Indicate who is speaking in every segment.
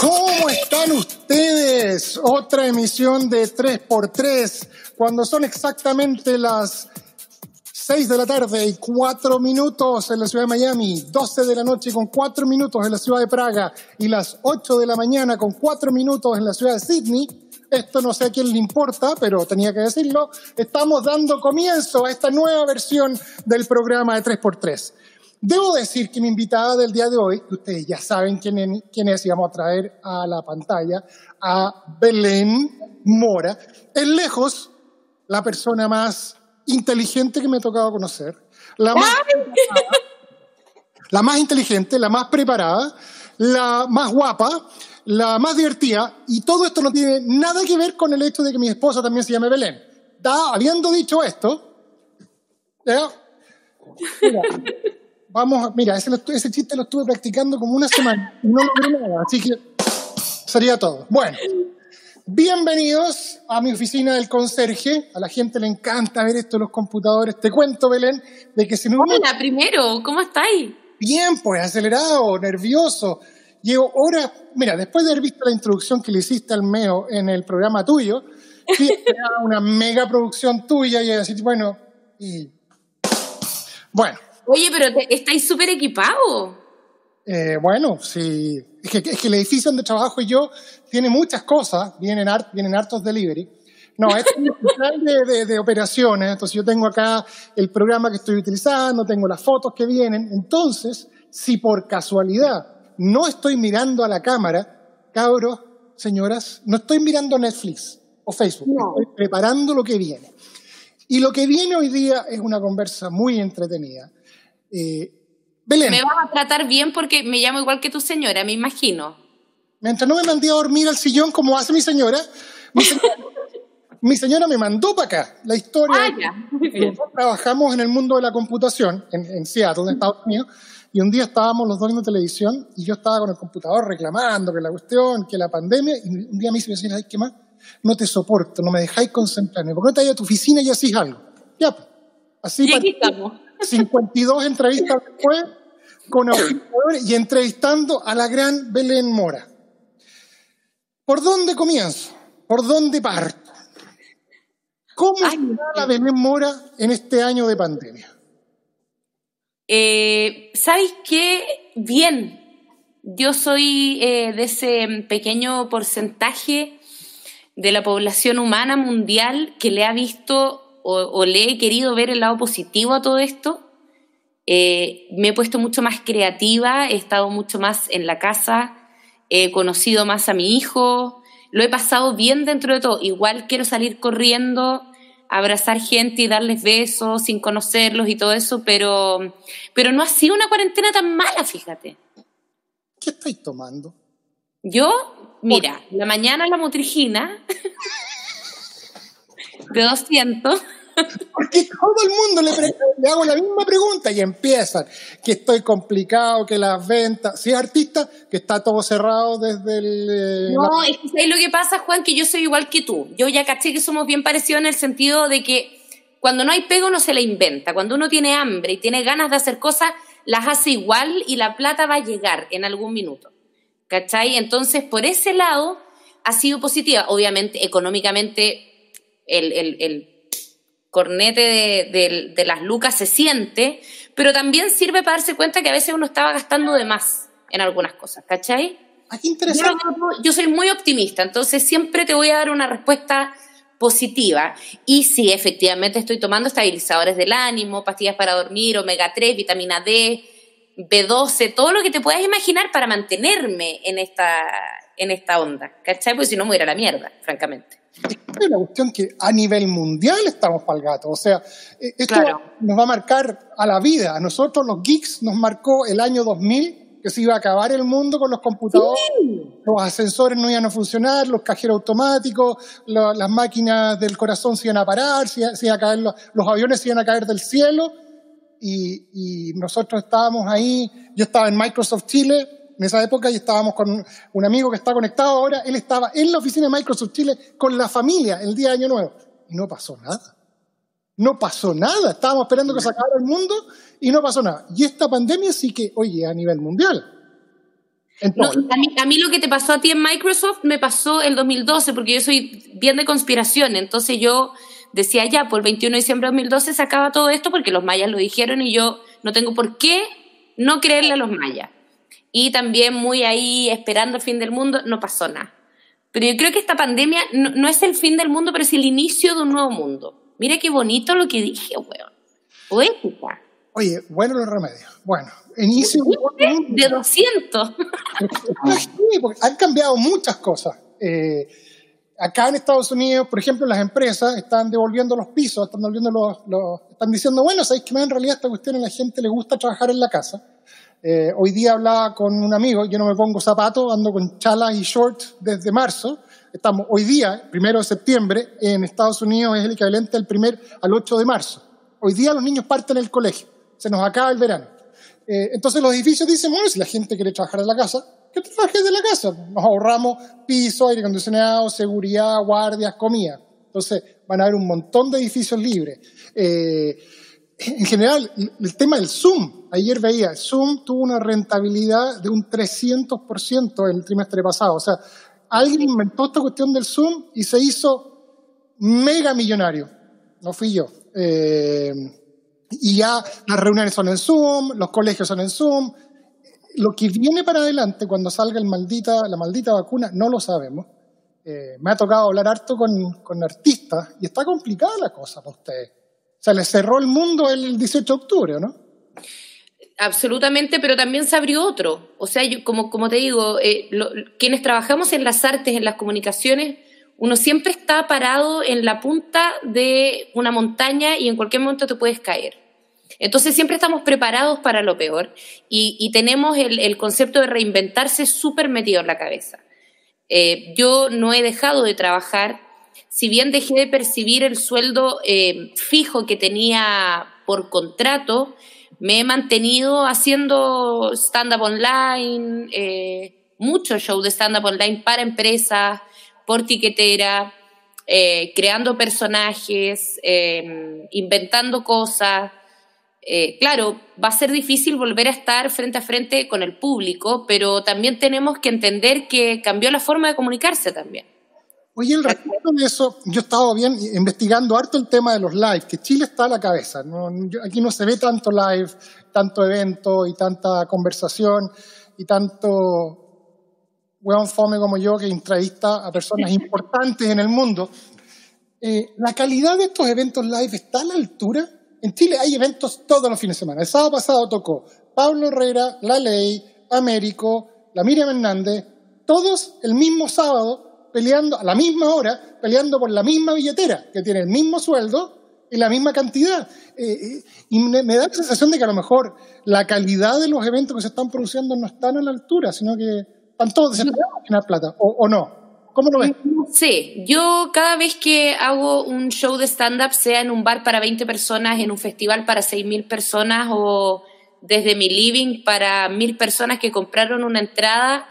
Speaker 1: ¿Cómo están ustedes? Otra emisión de 3x3, cuando son exactamente las 6 de la tarde y 4 minutos en la ciudad de Miami, 12 de la noche con 4 minutos en la ciudad de Praga y las 8 de la mañana con 4 minutos en la ciudad de Sydney. Esto no sé a quién le importa, pero tenía que decirlo. Estamos dando comienzo a esta nueva versión del programa de 3x3. Debo decir que mi invitada del día de hoy, que ustedes ya saben quién, quién es, y vamos a traer a la pantalla a Belén Mora, es lejos la persona más inteligente que me ha tocado conocer, la más, la más inteligente, la más preparada, la más guapa, la más divertida, y todo esto no tiene nada que ver con el hecho de que mi esposa también se llame Belén. Da, habiendo dicho esto, ¿ya? Mira, vamos, a, mira, ese, ese, chiste lo estuve practicando como una semana y no logré nada, así que sería todo. Bueno, bienvenidos a mi oficina del conserje. A la gente le encanta ver esto en los computadores. Te cuento, Belén, de que si no...
Speaker 2: Hola, primero, ¿cómo estáis?
Speaker 1: Bien, pues acelerado, nervioso. Llevo horas, mira, después de haber visto la introducción que le hiciste al MEO en el programa tuyo, sí, una mega producción tuya y así, bueno, y... Bueno,
Speaker 2: Oye, pero te, estáis súper equipados.
Speaker 1: Eh, bueno, sí. Es que, es que, el edificio donde trabajo yo tiene muchas cosas, vienen, art, vienen hartos delivery. No, es un hospital de, de, de, operaciones, entonces yo tengo acá el programa que estoy utilizando, tengo las fotos que vienen. Entonces, si por casualidad no estoy mirando a la cámara, cabros, señoras, no estoy mirando Netflix o Facebook, no. estoy preparando lo que viene. Y lo que viene hoy día es una conversa muy entretenida. Eh, Belén.
Speaker 2: Me vas a tratar bien porque me llamo igual que tu señora, me imagino.
Speaker 1: Mientras no me mandé a dormir al sillón como hace mi señora, mi señora, mi señora me mandó para acá la historia.
Speaker 2: Ah, ya.
Speaker 1: Nosotros trabajamos en el mundo de la computación en, en Seattle, en Estados Unidos, y un día estábamos los dos viendo televisión y yo estaba con el computador reclamando que la cuestión, que la pandemia, y un día me dice mi señora, ¿qué más? No te soporto, no me dejáis concentrarme. ¿Por qué no te vas a tu oficina y hacís algo? Ya, pues. Así
Speaker 2: y aquí estamos.
Speaker 1: 52 entrevistas después con y entrevistando a la gran Belén Mora. ¿Por dónde comienzo? ¿Por dónde parto? ¿Cómo Ay, está la Belén Mora en este año de pandemia?
Speaker 2: Eh, ¿Sabes qué? Bien. Yo soy eh, de ese pequeño porcentaje de la población humana mundial que le ha visto o, o, le he querido ver el lado positivo a todo esto. Eh, me he puesto mucho más creativa, he estado mucho más en la casa, he conocido más a mi hijo, lo he pasado bien dentro de todo. Igual quiero salir corriendo, abrazar gente y darles besos sin conocerlos y todo eso, pero, pero no ha sido una cuarentena tan mala, fíjate.
Speaker 1: ¿Qué estáis tomando?
Speaker 2: Yo, mira, la mañana la motrigina de 200.
Speaker 1: Porque todo el mundo le, le, hago la misma pregunta y empiezan que estoy complicado, que las ventas, si es artista, que está todo cerrado desde el...
Speaker 2: Eh, no, la... es que ¿sabes lo que pasa, Juan? Que yo soy igual que tú. Yo ya caché que somos bien parecidos en el sentido de que cuando no hay pego uno se la inventa. Cuando uno tiene hambre y tiene ganas de hacer cosas, las hace igual y la plata va a llegar en algún minuto. ¿Cachai? Entonces, por ese lado, ha sido positiva. Obviamente, económicamente, el, el, el cornete de, de, de, las lucas se siente, pero también sirve para darse cuenta que a veces uno estaba gastando de más en algunas cosas, ¿cachai?
Speaker 1: Ah, qué interesante.
Speaker 2: Yo, yo, soy muy optimista, entonces siempre te voy a dar una respuesta positiva. Y sí, efectivamente estoy tomando estabilizadores del ánimo, pastillas para dormir, omega 3, vitamina D, B12, todo lo que te puedas imaginar para mantenerme en esta, en esta onda, ¿cachai? Porque si no me voy a ir a la mierda, francamente
Speaker 1: es una cuestión que a nivel mundial estamos para el gato. O sea, esto claro. nos va a marcar a la vida. A nosotros los geeks nos marcó el año 2000 que se iba a acabar el mundo con los computadores, los ascensores no iban a funcionar, los cajeros automáticos, la- las máquinas del corazón se iban a parar, se, se iban a caer los, los aviones se iban a caer del cielo. Y, y nosotros estábamos ahí, yo estaba en Microsoft Chile en esa época y estábamos con un amigo que está conectado ahora, él estaba en la oficina de Microsoft Chile con la familia el día de Año Nuevo. Y no pasó nada. No pasó nada. Estábamos esperando que se acabara el mundo y no pasó nada. Y esta pandemia sí que, oye, a nivel mundial.
Speaker 2: No,
Speaker 1: Entonces,
Speaker 2: a, mí, a mí lo que te pasó a ti en Microsoft me pasó el 2012, porque yo soy bien de conspiración. Entonces yo decía, ya, por el 21 de diciembre de 2012 se acaba todo esto porque los mayas lo dijeron y yo no tengo por qué no creerle a los mayas. Y también muy ahí esperando el fin del mundo, no pasó nada. Pero yo creo que esta pandemia no, no es el fin del mundo, pero es el inicio de un nuevo mundo. Mira qué bonito lo que dije, weón. Poética.
Speaker 1: oye, bueno los remedios. Bueno, inicio de un nuevo mundo.
Speaker 2: De 200.
Speaker 1: Sí, porque han cambiado muchas cosas. Eh, acá en Estados Unidos, por ejemplo, las empresas están devolviendo los pisos, están devolviendo los, los- están diciendo, bueno, sabéis que más en realidad esta cuestión a la gente le gusta trabajar en la casa. Eh, hoy día hablaba con un amigo, yo no me pongo zapatos, ando con chalas y shorts desde marzo. Estamos hoy día, primero de septiembre, en Estados Unidos es el equivalente al primer al 8 de marzo. Hoy día los niños parten del colegio, se nos acaba el verano. Eh, entonces los edificios dicen, bueno, si la gente quiere trabajar en la casa, que trabaje de la casa. Nos ahorramos piso, aire acondicionado, seguridad, guardias, comida. Entonces van a haber un montón de edificios libres. Eh, en general, el tema del Zoom, ayer veía, Zoom tuvo una rentabilidad de un 300% el trimestre pasado. O sea, alguien inventó esta cuestión del Zoom y se hizo mega millonario. No fui yo. Eh, y ya las reuniones son en Zoom, los colegios son en Zoom. Lo que viene para adelante cuando salga el maldita, la maldita vacuna, no lo sabemos. Eh, me ha tocado hablar harto con, con artistas y está complicada la cosa para ustedes. Sea, les cerró el mundo el 18 de octubre, ¿no?
Speaker 2: Absolutamente, pero también se abrió otro. O sea, como, como te digo, eh, quienes trabajamos en las artes, en las comunicaciones, uno siempre está parado en la punta de una montaña y en cualquier momento te puedes caer. Entonces siempre estamos preparados para lo peor y, tenemos el, el concepto de reinventarse súper metido en la cabeza. Eh, yo no he dejado de trabajar, si bien dejé de percibir el sueldo eh, fijo que tenía por contrato, me he mantenido haciendo stand-up online, eh, mucho show de stand-up online para empresas, por tiquetera, eh, creando personajes, eh, inventando cosas. Claro, va a ser difícil volver a estar frente a frente con el público, pero también tenemos que entender que cambió la forma de comunicarse también.
Speaker 1: Oye, el respecto de eso, yo he estado bien investigando harto el tema de los live, que Chile está a la cabeza. ¿no? Aquí no se ve tanto live, tanto evento y tanta conversación y tanto weón fome como yo que entrevista a personas importantes en el mundo. Eh, la calidad de estos eventos live está a la altura. En Chile hay eventos todos los fines de semana. El sábado pasado tocó Pablo Herrera, La Ley, Américo, la Miriam Hernández, todos el mismo sábado peleando a la misma hora, peleando por la misma billetera, que tiene el mismo sueldo y la misma cantidad. Eh, eh, y me, me da la sensación de que a lo mejor la calidad de los eventos que se están produciendo no están a la altura, sino que están todos desesperados en ganar plata, o, o no. ¿Cómo lo ves?
Speaker 2: Sí, yo cada vez que hago un show de stand-up, sea en un bar para 20 personas, en un festival para 6.000 personas o desde mi living para 1.000 personas que compraron una entrada,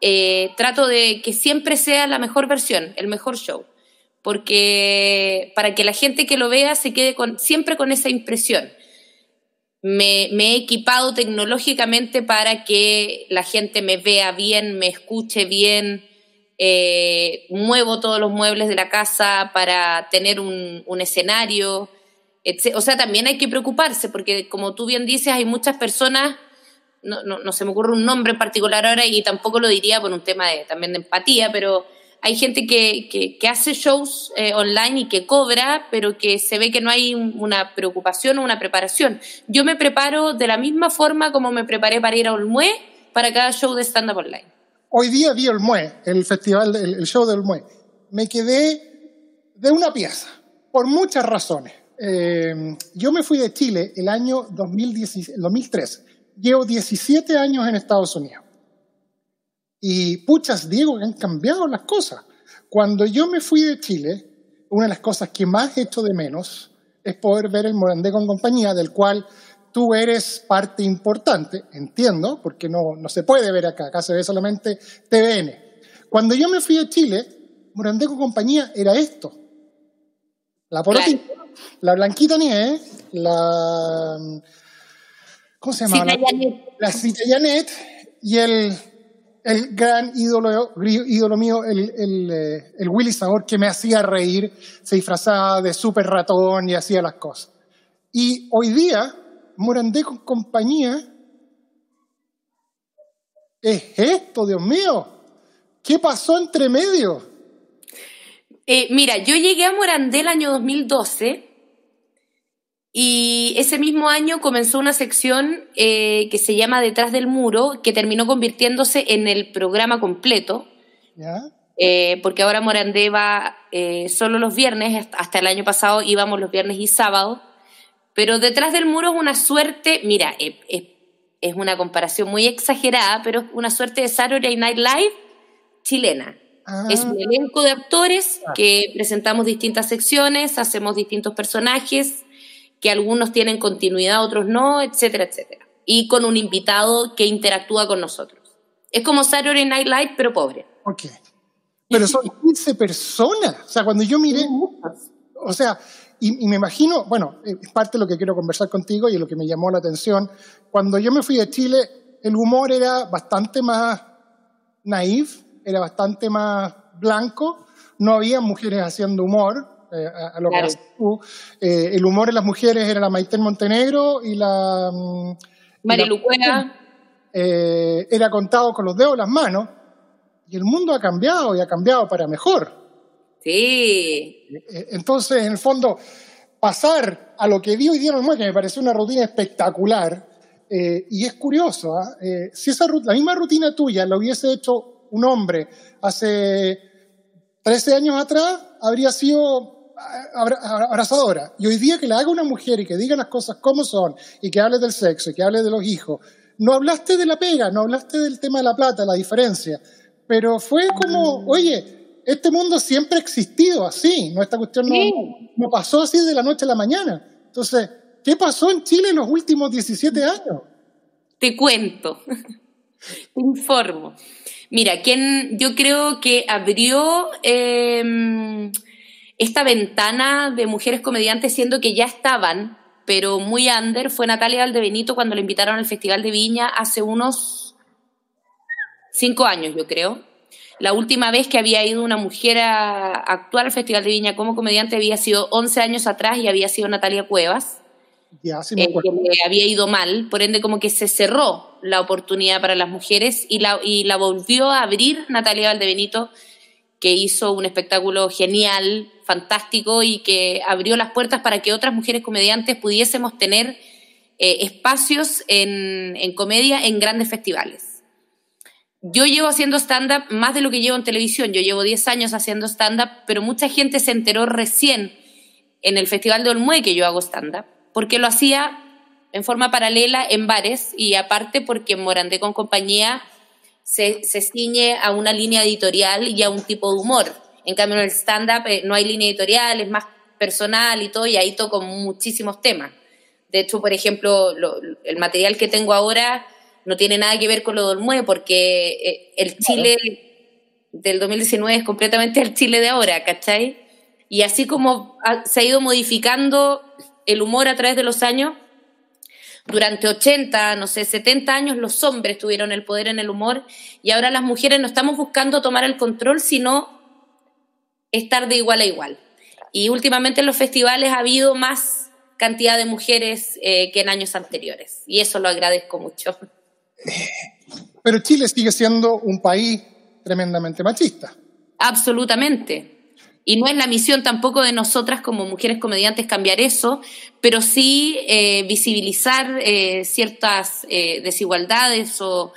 Speaker 2: eh, trato de que siempre sea la mejor versión, el mejor show. Porque para que la gente que lo vea se quede siempre con esa impresión. Me, he equipado tecnológicamente para que la gente me vea bien, me escuche bien, eh, muevo todos los muebles de la casa para tener un, escenario. O sea, también hay que preocuparse porque, como tú bien dices, hay muchas personas, no, no, no se me ocurre un nombre en particular ahora y tampoco lo diría por un tema de, también de empatía, pero hay gente que, que, hace shows eh, online y que cobra, pero que se ve que no hay un- una preocupación o una preparación. Yo me preparo de la misma forma como me preparé para ir a Olmué para cada show de stand-up online.
Speaker 1: Hoy día vi el MUE, el festival, el, show del MUE. Me quedé de una pieza, por muchas razones. Eh, yo me fui de Chile el año 2010 el 2013. Llevo 17 años en Estados Unidos. Y puchas, Diego, han cambiado las cosas. Cuando yo me fui de Chile, una de las cosas que más echo de menos es poder ver el Morandé con compañía, del cual tú eres parte importante, entiendo, porque no, no se puede ver acá, acá se ve solamente TVN. Cuando yo me fui de Chile, Morandé con compañía era esto. La porotita, la Blanquita Nieve, la... ¿Cómo se llama? La Cita Janet y el, el gran ídolo, ídolo mío, el, el, eh, el Willy Sabor, que me hacía reír, se disfrazaba de super ratón y hacía las cosas. Y hoy día, Morandé con compañía es esto, Dios mío. ¿Qué pasó entre medio?
Speaker 2: Eh, mira, yo llegué a Morandé el año 2012 y ese mismo año comenzó una sección eh, que se llama Detrás del Muro, que terminó convirtiéndose en el programa completo,
Speaker 1: ¿Ya?
Speaker 2: eh, porque ahora Morandé va eh, solo los viernes, hasta el año pasado íbamos los viernes y sábados, pero Detrás del Muro es una suerte, mira, es una comparación muy exagerada, pero es una suerte de Saturday Night Live chilena.
Speaker 1: Ah,
Speaker 2: Es un elenco de actores que presentamos distintas secciones, hacemos distintos personajes, que algunos tienen continuidad, otros no, etcétera, etcétera. Y con un invitado que interactúa con nosotros. Es como Saturday Night Live, pero pobre.
Speaker 1: ok. Pero son 15 personas. O sea, cuando yo miré, o sea, y, y me imagino, bueno, eh, es parte de lo que quiero conversar contigo y lo que me llamó la atención. Cuando yo me fui de Chile, el humor era bastante más naif, era bastante más blanco, no había mujeres haciendo humor, eh, a, a lo
Speaker 2: Claro.
Speaker 1: que tú. Eh, el humor en las mujeres era la Maite Montenegro y la... mm,
Speaker 2: Marilu Cueva,
Speaker 1: eh, era contado con los dedos de las manos, y el mundo ha cambiado y ha cambiado para mejor.
Speaker 2: sí.
Speaker 1: Eh, Entonces, en el fondo, pasar a lo que vi hoy día en muelle me pareció una rutina espectacular. eh, y es curioso, ¿ah? Eh, si esa la misma rutina tuya la hubiese hecho un hombre hace 13 años atrás, habría sido abrazadora. Y hoy día que la haga una mujer y que diga las cosas como son, y que hable del sexo, y que hable de los hijos, no hablaste de la pega, no hablaste del tema de la plata, la diferencia, pero fue como, oye, este mundo siempre ha existido así, no esta cuestión no, no pasó así de la noche a la mañana. Entonces, ¿qué pasó en Chile en los últimos 17 años?
Speaker 2: Te cuento, te informo. Mira, quien yo creo que abrió eh, esta ventana de mujeres comediantes, siendo que ya estaban, pero muy under, fue Natalia Valdebenito cuando la invitaron al Festival de Viña hace unos cinco años, yo creo. La última vez que había ido una mujer a actuar al Festival de Viña como comediante había sido 11 años atrás y había sido Natalia Cuevas
Speaker 1: Ya, sí me
Speaker 2: eh, que le había ido mal, por ende como que se cerró la oportunidad para las mujeres y la, y la volvió a abrir Natalia Valdebenito, que hizo un espectáculo genial, fantástico y que abrió las puertas para que otras mujeres comediantes pudiésemos tener eh, espacios en, en comedia en grandes festivales. Yo llevo haciendo stand-up más de lo que llevo en televisión, yo llevo 10 años haciendo stand-up, pero mucha gente se enteró recién en el Festival de Olmué que yo hago stand-up, porque lo hacía en forma paralela en bares y aparte porque Morandé con compañía se, se ciñe a una línea editorial y a un tipo de humor. En cambio en el stand-up eh, no hay línea editorial, es más personal y todo, y ahí toco muchísimos temas. De hecho, por ejemplo, lo- el material que tengo ahora no tiene nada que ver con lo de Olmué, porque eh, el Chile del 2019 es completamente el Chile de ahora, ¿cachai? Y así como ha- se ha ido modificando el humor a través de los años, durante 80, no sé, 70 años los hombres tuvieron el poder en el humor y ahora las mujeres no estamos buscando tomar el control, sino estar de igual a igual. Y últimamente en los festivales ha habido más cantidad de mujeres eh, que en años anteriores y eso lo agradezco mucho.
Speaker 1: Pero Chile sigue siendo un país tremendamente machista.
Speaker 2: Absolutamente. Y no es la misión tampoco de nosotras como mujeres comediantes cambiar eso, pero sí eh, visibilizar eh, ciertas desigualdades o,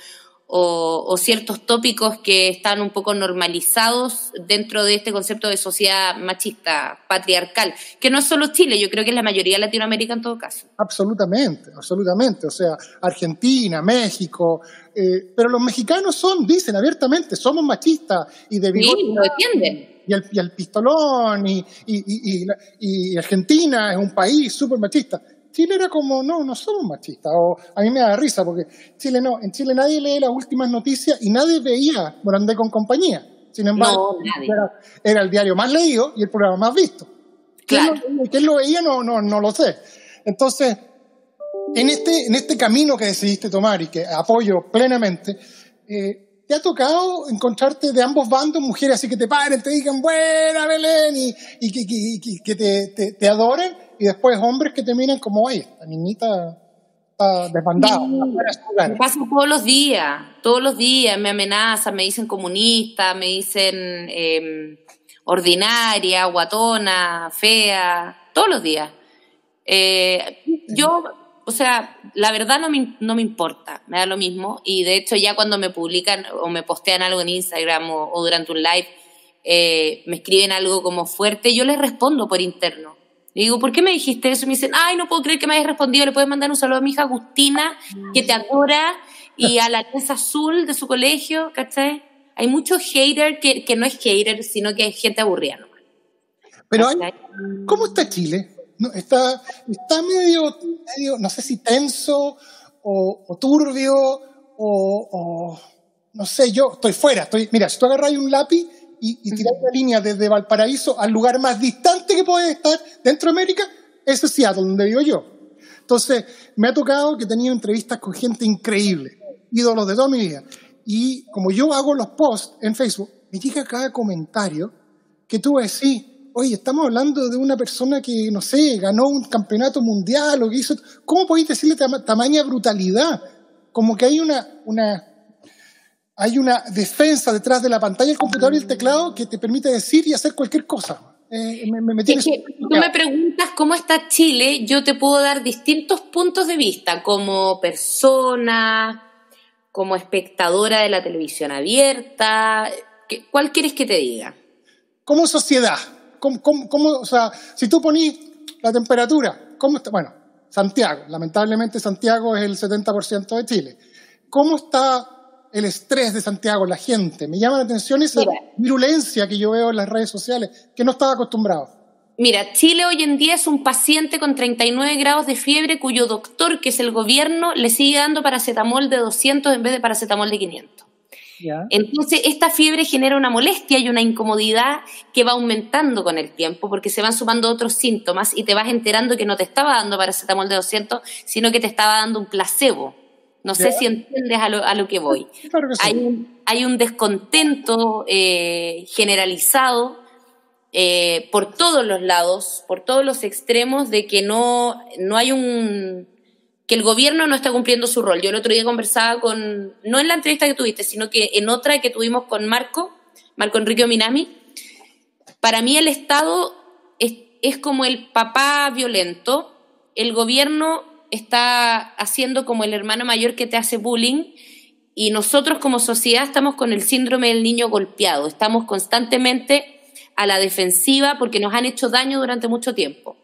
Speaker 2: o- o, ciertos tópicos que están un poco normalizados dentro de este concepto de sociedad machista, patriarcal, que no es solo Chile, yo creo que es la mayoría de Latinoamérica en todo caso.
Speaker 1: Absolutamente, absolutamente. O sea, Argentina, México, eh, pero los mexicanos son, dicen abiertamente, somos machistas y de
Speaker 2: Sí, lo defienden.
Speaker 1: Y el, y el pistolón, y, y, y Argentina es un país súper machista. Chile era como, no, no somos machistas. O a mí me da risa porque Chile no, en Chile nadie lee las últimas noticias y nadie veía Morandé con compañía. Sin embargo, era, el diario más leído y el programa más visto.
Speaker 2: Claro.
Speaker 1: ¿Quién lo, veía? No, no, no lo sé. Entonces, en este, en este camino que decidiste tomar y que apoyo plenamente, eh, ¿te ha tocado encontrarte de ambos bandos mujeres así que te paren, te digan, buena Belén, y, y, que te, te adoren? Y después hombres que te miran como, oye, la niñita está desbandada.
Speaker 2: me pasa todos los días, todos los días me amenazan, me dicen comunista, me dicen em, ordinaria, guatona, fea, todos los días. Eh, yo, o sea, la verdad no me, no me importa, me da lo mismo. Y de hecho ya cuando me publican o me postean algo en Instagram o, durante un live, eh, me escriben algo como fuerte, yo les respondo por interno. Le digo, ¿por qué me dijiste eso? Y me dicen, ay, no puedo creer que me hayas respondido. Le puedes mandar un saludo a mi hija Agustina, que te adora, y a la Alianza Azul de su colegio, ¿cachai? Hay muchos haters que, que no es hater, sino que es gente aburrida nomás.
Speaker 1: Pero hay, ¿cómo está Chile? No, está, está medio, medio, no sé si tenso o, turbio o, o, no sé, yo estoy fuera. Estoy, mira, si tú agarras un lápiz y, tirar una línea desde Valparaíso al lugar más distante que puede estar dentro de América, ese es Seattle, donde vivo yo. Entonces, me ha tocado que he tenido entrevistas con gente increíble, ídolos de toda mi vida. Y como yo hago los posts en Facebook, me llega cada comentario que tú decís, oye, estamos hablando de una persona que, no sé, ganó un campeonato mundial o que hizo... ¿Cómo podéis decirle tamaña brutalidad? Como que hay una, una hay una defensa detrás de la pantalla del computador y el teclado que te permite decir y hacer cualquier cosa.
Speaker 2: Eh, me, tú me preguntas cómo está Chile, yo te puedo dar distintos puntos de vista como persona, como espectadora de la televisión abierta. ¿Cuál quieres que te diga?
Speaker 1: Como sociedad, ¿cómo, cómo, o sea, si tú ponís la temperatura, ¿cómo está? Bueno, Santiago, lamentablemente Santiago es el 70% de Chile. ¿Cómo está el estrés de Santiago, la gente. Me llama la atención esa virulencia que yo veo en las redes sociales, que no estaba acostumbrado.
Speaker 2: Mira, Chile hoy en día es un paciente con 39 grados de fiebre cuyo doctor, que es el gobierno, le sigue dando paracetamol de 200 en vez de paracetamol de 500. Entonces, esta fiebre genera una molestia y una incomodidad que va aumentando con el tiempo porque se van sumando otros síntomas y te vas enterando que no te estaba dando paracetamol de 200, sino que te estaba dando un placebo. No sé si entiendes a lo, a lo que voy. hay, un, hay, un, descontento eh, generalizado eh, por todos los lados, por todos los extremos, de que no, no hay un que el gobierno no está cumpliendo su rol. Yo el otro día conversaba con, no en la entrevista que tuviste, sino que en otra que tuvimos con Marco, Marco Enrique Minami. Para mí el Estado es, es como el papá violento, el gobierno está haciendo como el hermano mayor que te hace bullying y nosotros como sociedad estamos con el síndrome del niño golpeado, estamos constantemente a la defensiva porque nos han hecho daño durante mucho tiempo.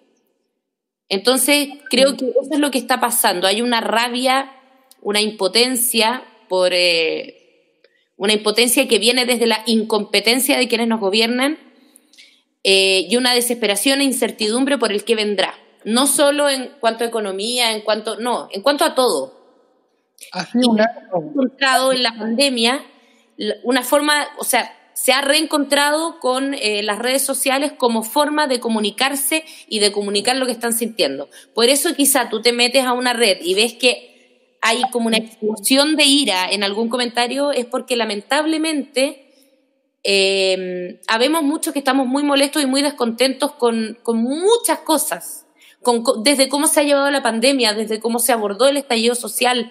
Speaker 2: Entonces, creo que eso es lo que está pasando. Hay una rabia, una impotencia por eh, una impotencia que viene desde la incompetencia de quienes nos gobiernan eh, y una desesperación e incertidumbre por el que vendrá no solo en cuanto a economía, en cuanto, no, en cuanto a todo.
Speaker 1: Así una...
Speaker 2: encontrado en la pandemia una forma, o sea, se ha reencontrado con eh, las redes sociales como forma de comunicarse y de comunicar lo que están sintiendo. Por eso quizá tú te metes a una red y ves que hay como una explosión de ira en algún comentario, es porque lamentablemente eh, habemos muchos que estamos muy molestos y muy descontentos con, con muchas cosas desde cómo se ha llevado la pandemia, desde cómo se abordó el estallido social,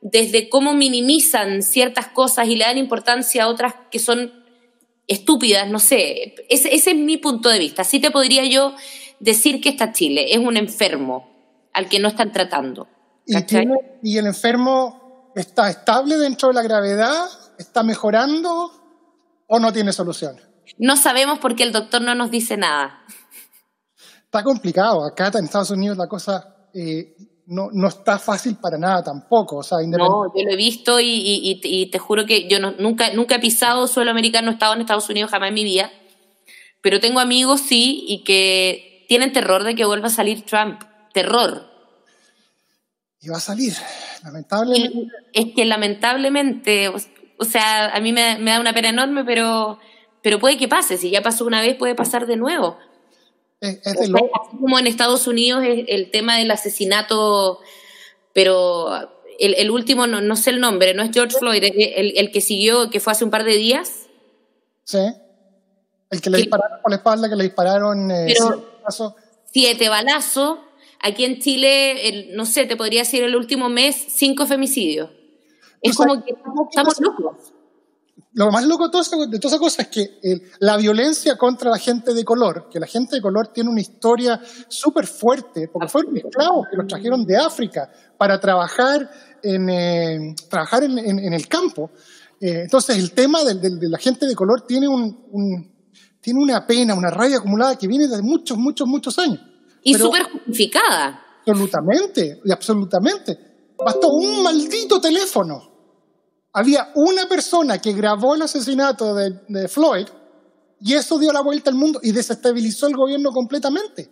Speaker 2: desde cómo minimizan ciertas cosas y le dan importancia a otras que son estúpidas, no sé. Ese, es mi punto de vista. Así te podría yo decir que está Chile, es un enfermo al que no están tratando.
Speaker 1: Y, y el enfermo está estable dentro de la gravedad, está mejorando o no tiene solución.
Speaker 2: No sabemos porque el doctor no nos dice nada.
Speaker 1: Está complicado. Acá en Estados Unidos la cosa eh, no, no, está fácil para nada tampoco. O sea,
Speaker 2: no, yo lo he visto y, y, y te juro que yo no, nunca, nunca he pisado suelo americano, he estado en Estados Unidos jamás en mi vida. Pero tengo amigos, sí, y que tienen terror de que vuelva a salir Trump. Terror.
Speaker 1: Y va a salir, lamentablemente.
Speaker 2: es que lamentablemente, o sea, a mí me, me da una pena enorme, pero, pero puede que pase. Si ya pasó una vez, puede pasar de nuevo.
Speaker 1: Es, es de loco.
Speaker 2: Así como en Estados Unidos el, el tema del asesinato, pero el, el último, no, no, sé el nombre, no es George Floyd, el, el, que siguió, que fue hace un par de días.
Speaker 1: Sí. El que le dispararon por la espalda, que le dispararon eh,
Speaker 2: Pero-
Speaker 1: siete balazos.
Speaker 2: Siete balazos. Aquí en Chile, el- no sé, te podría decir el último mes, cinco femicidios. Es como que estamos, estamos locos.
Speaker 1: Lo más loco de toda esa, de toda esa cosa es que el- la violencia contra la gente de color, que la gente de color tiene una historia súper fuerte, porque fueron esclavos que los trajeron de África para trabajar en, eh, trabajar en, en- en el campo. Eh, entonces el tema de, la gente de color tiene, un, un- tiene una pena, una rabia acumulada que viene de muchos, muchos, muchos años.
Speaker 2: Y súper justificada.
Speaker 1: Absolutamente, y absolutamente. Bastó un maldito teléfono. Había una persona que grabó el asesinato de, de Floyd y eso dio la vuelta al mundo y desestabilizó el gobierno completamente.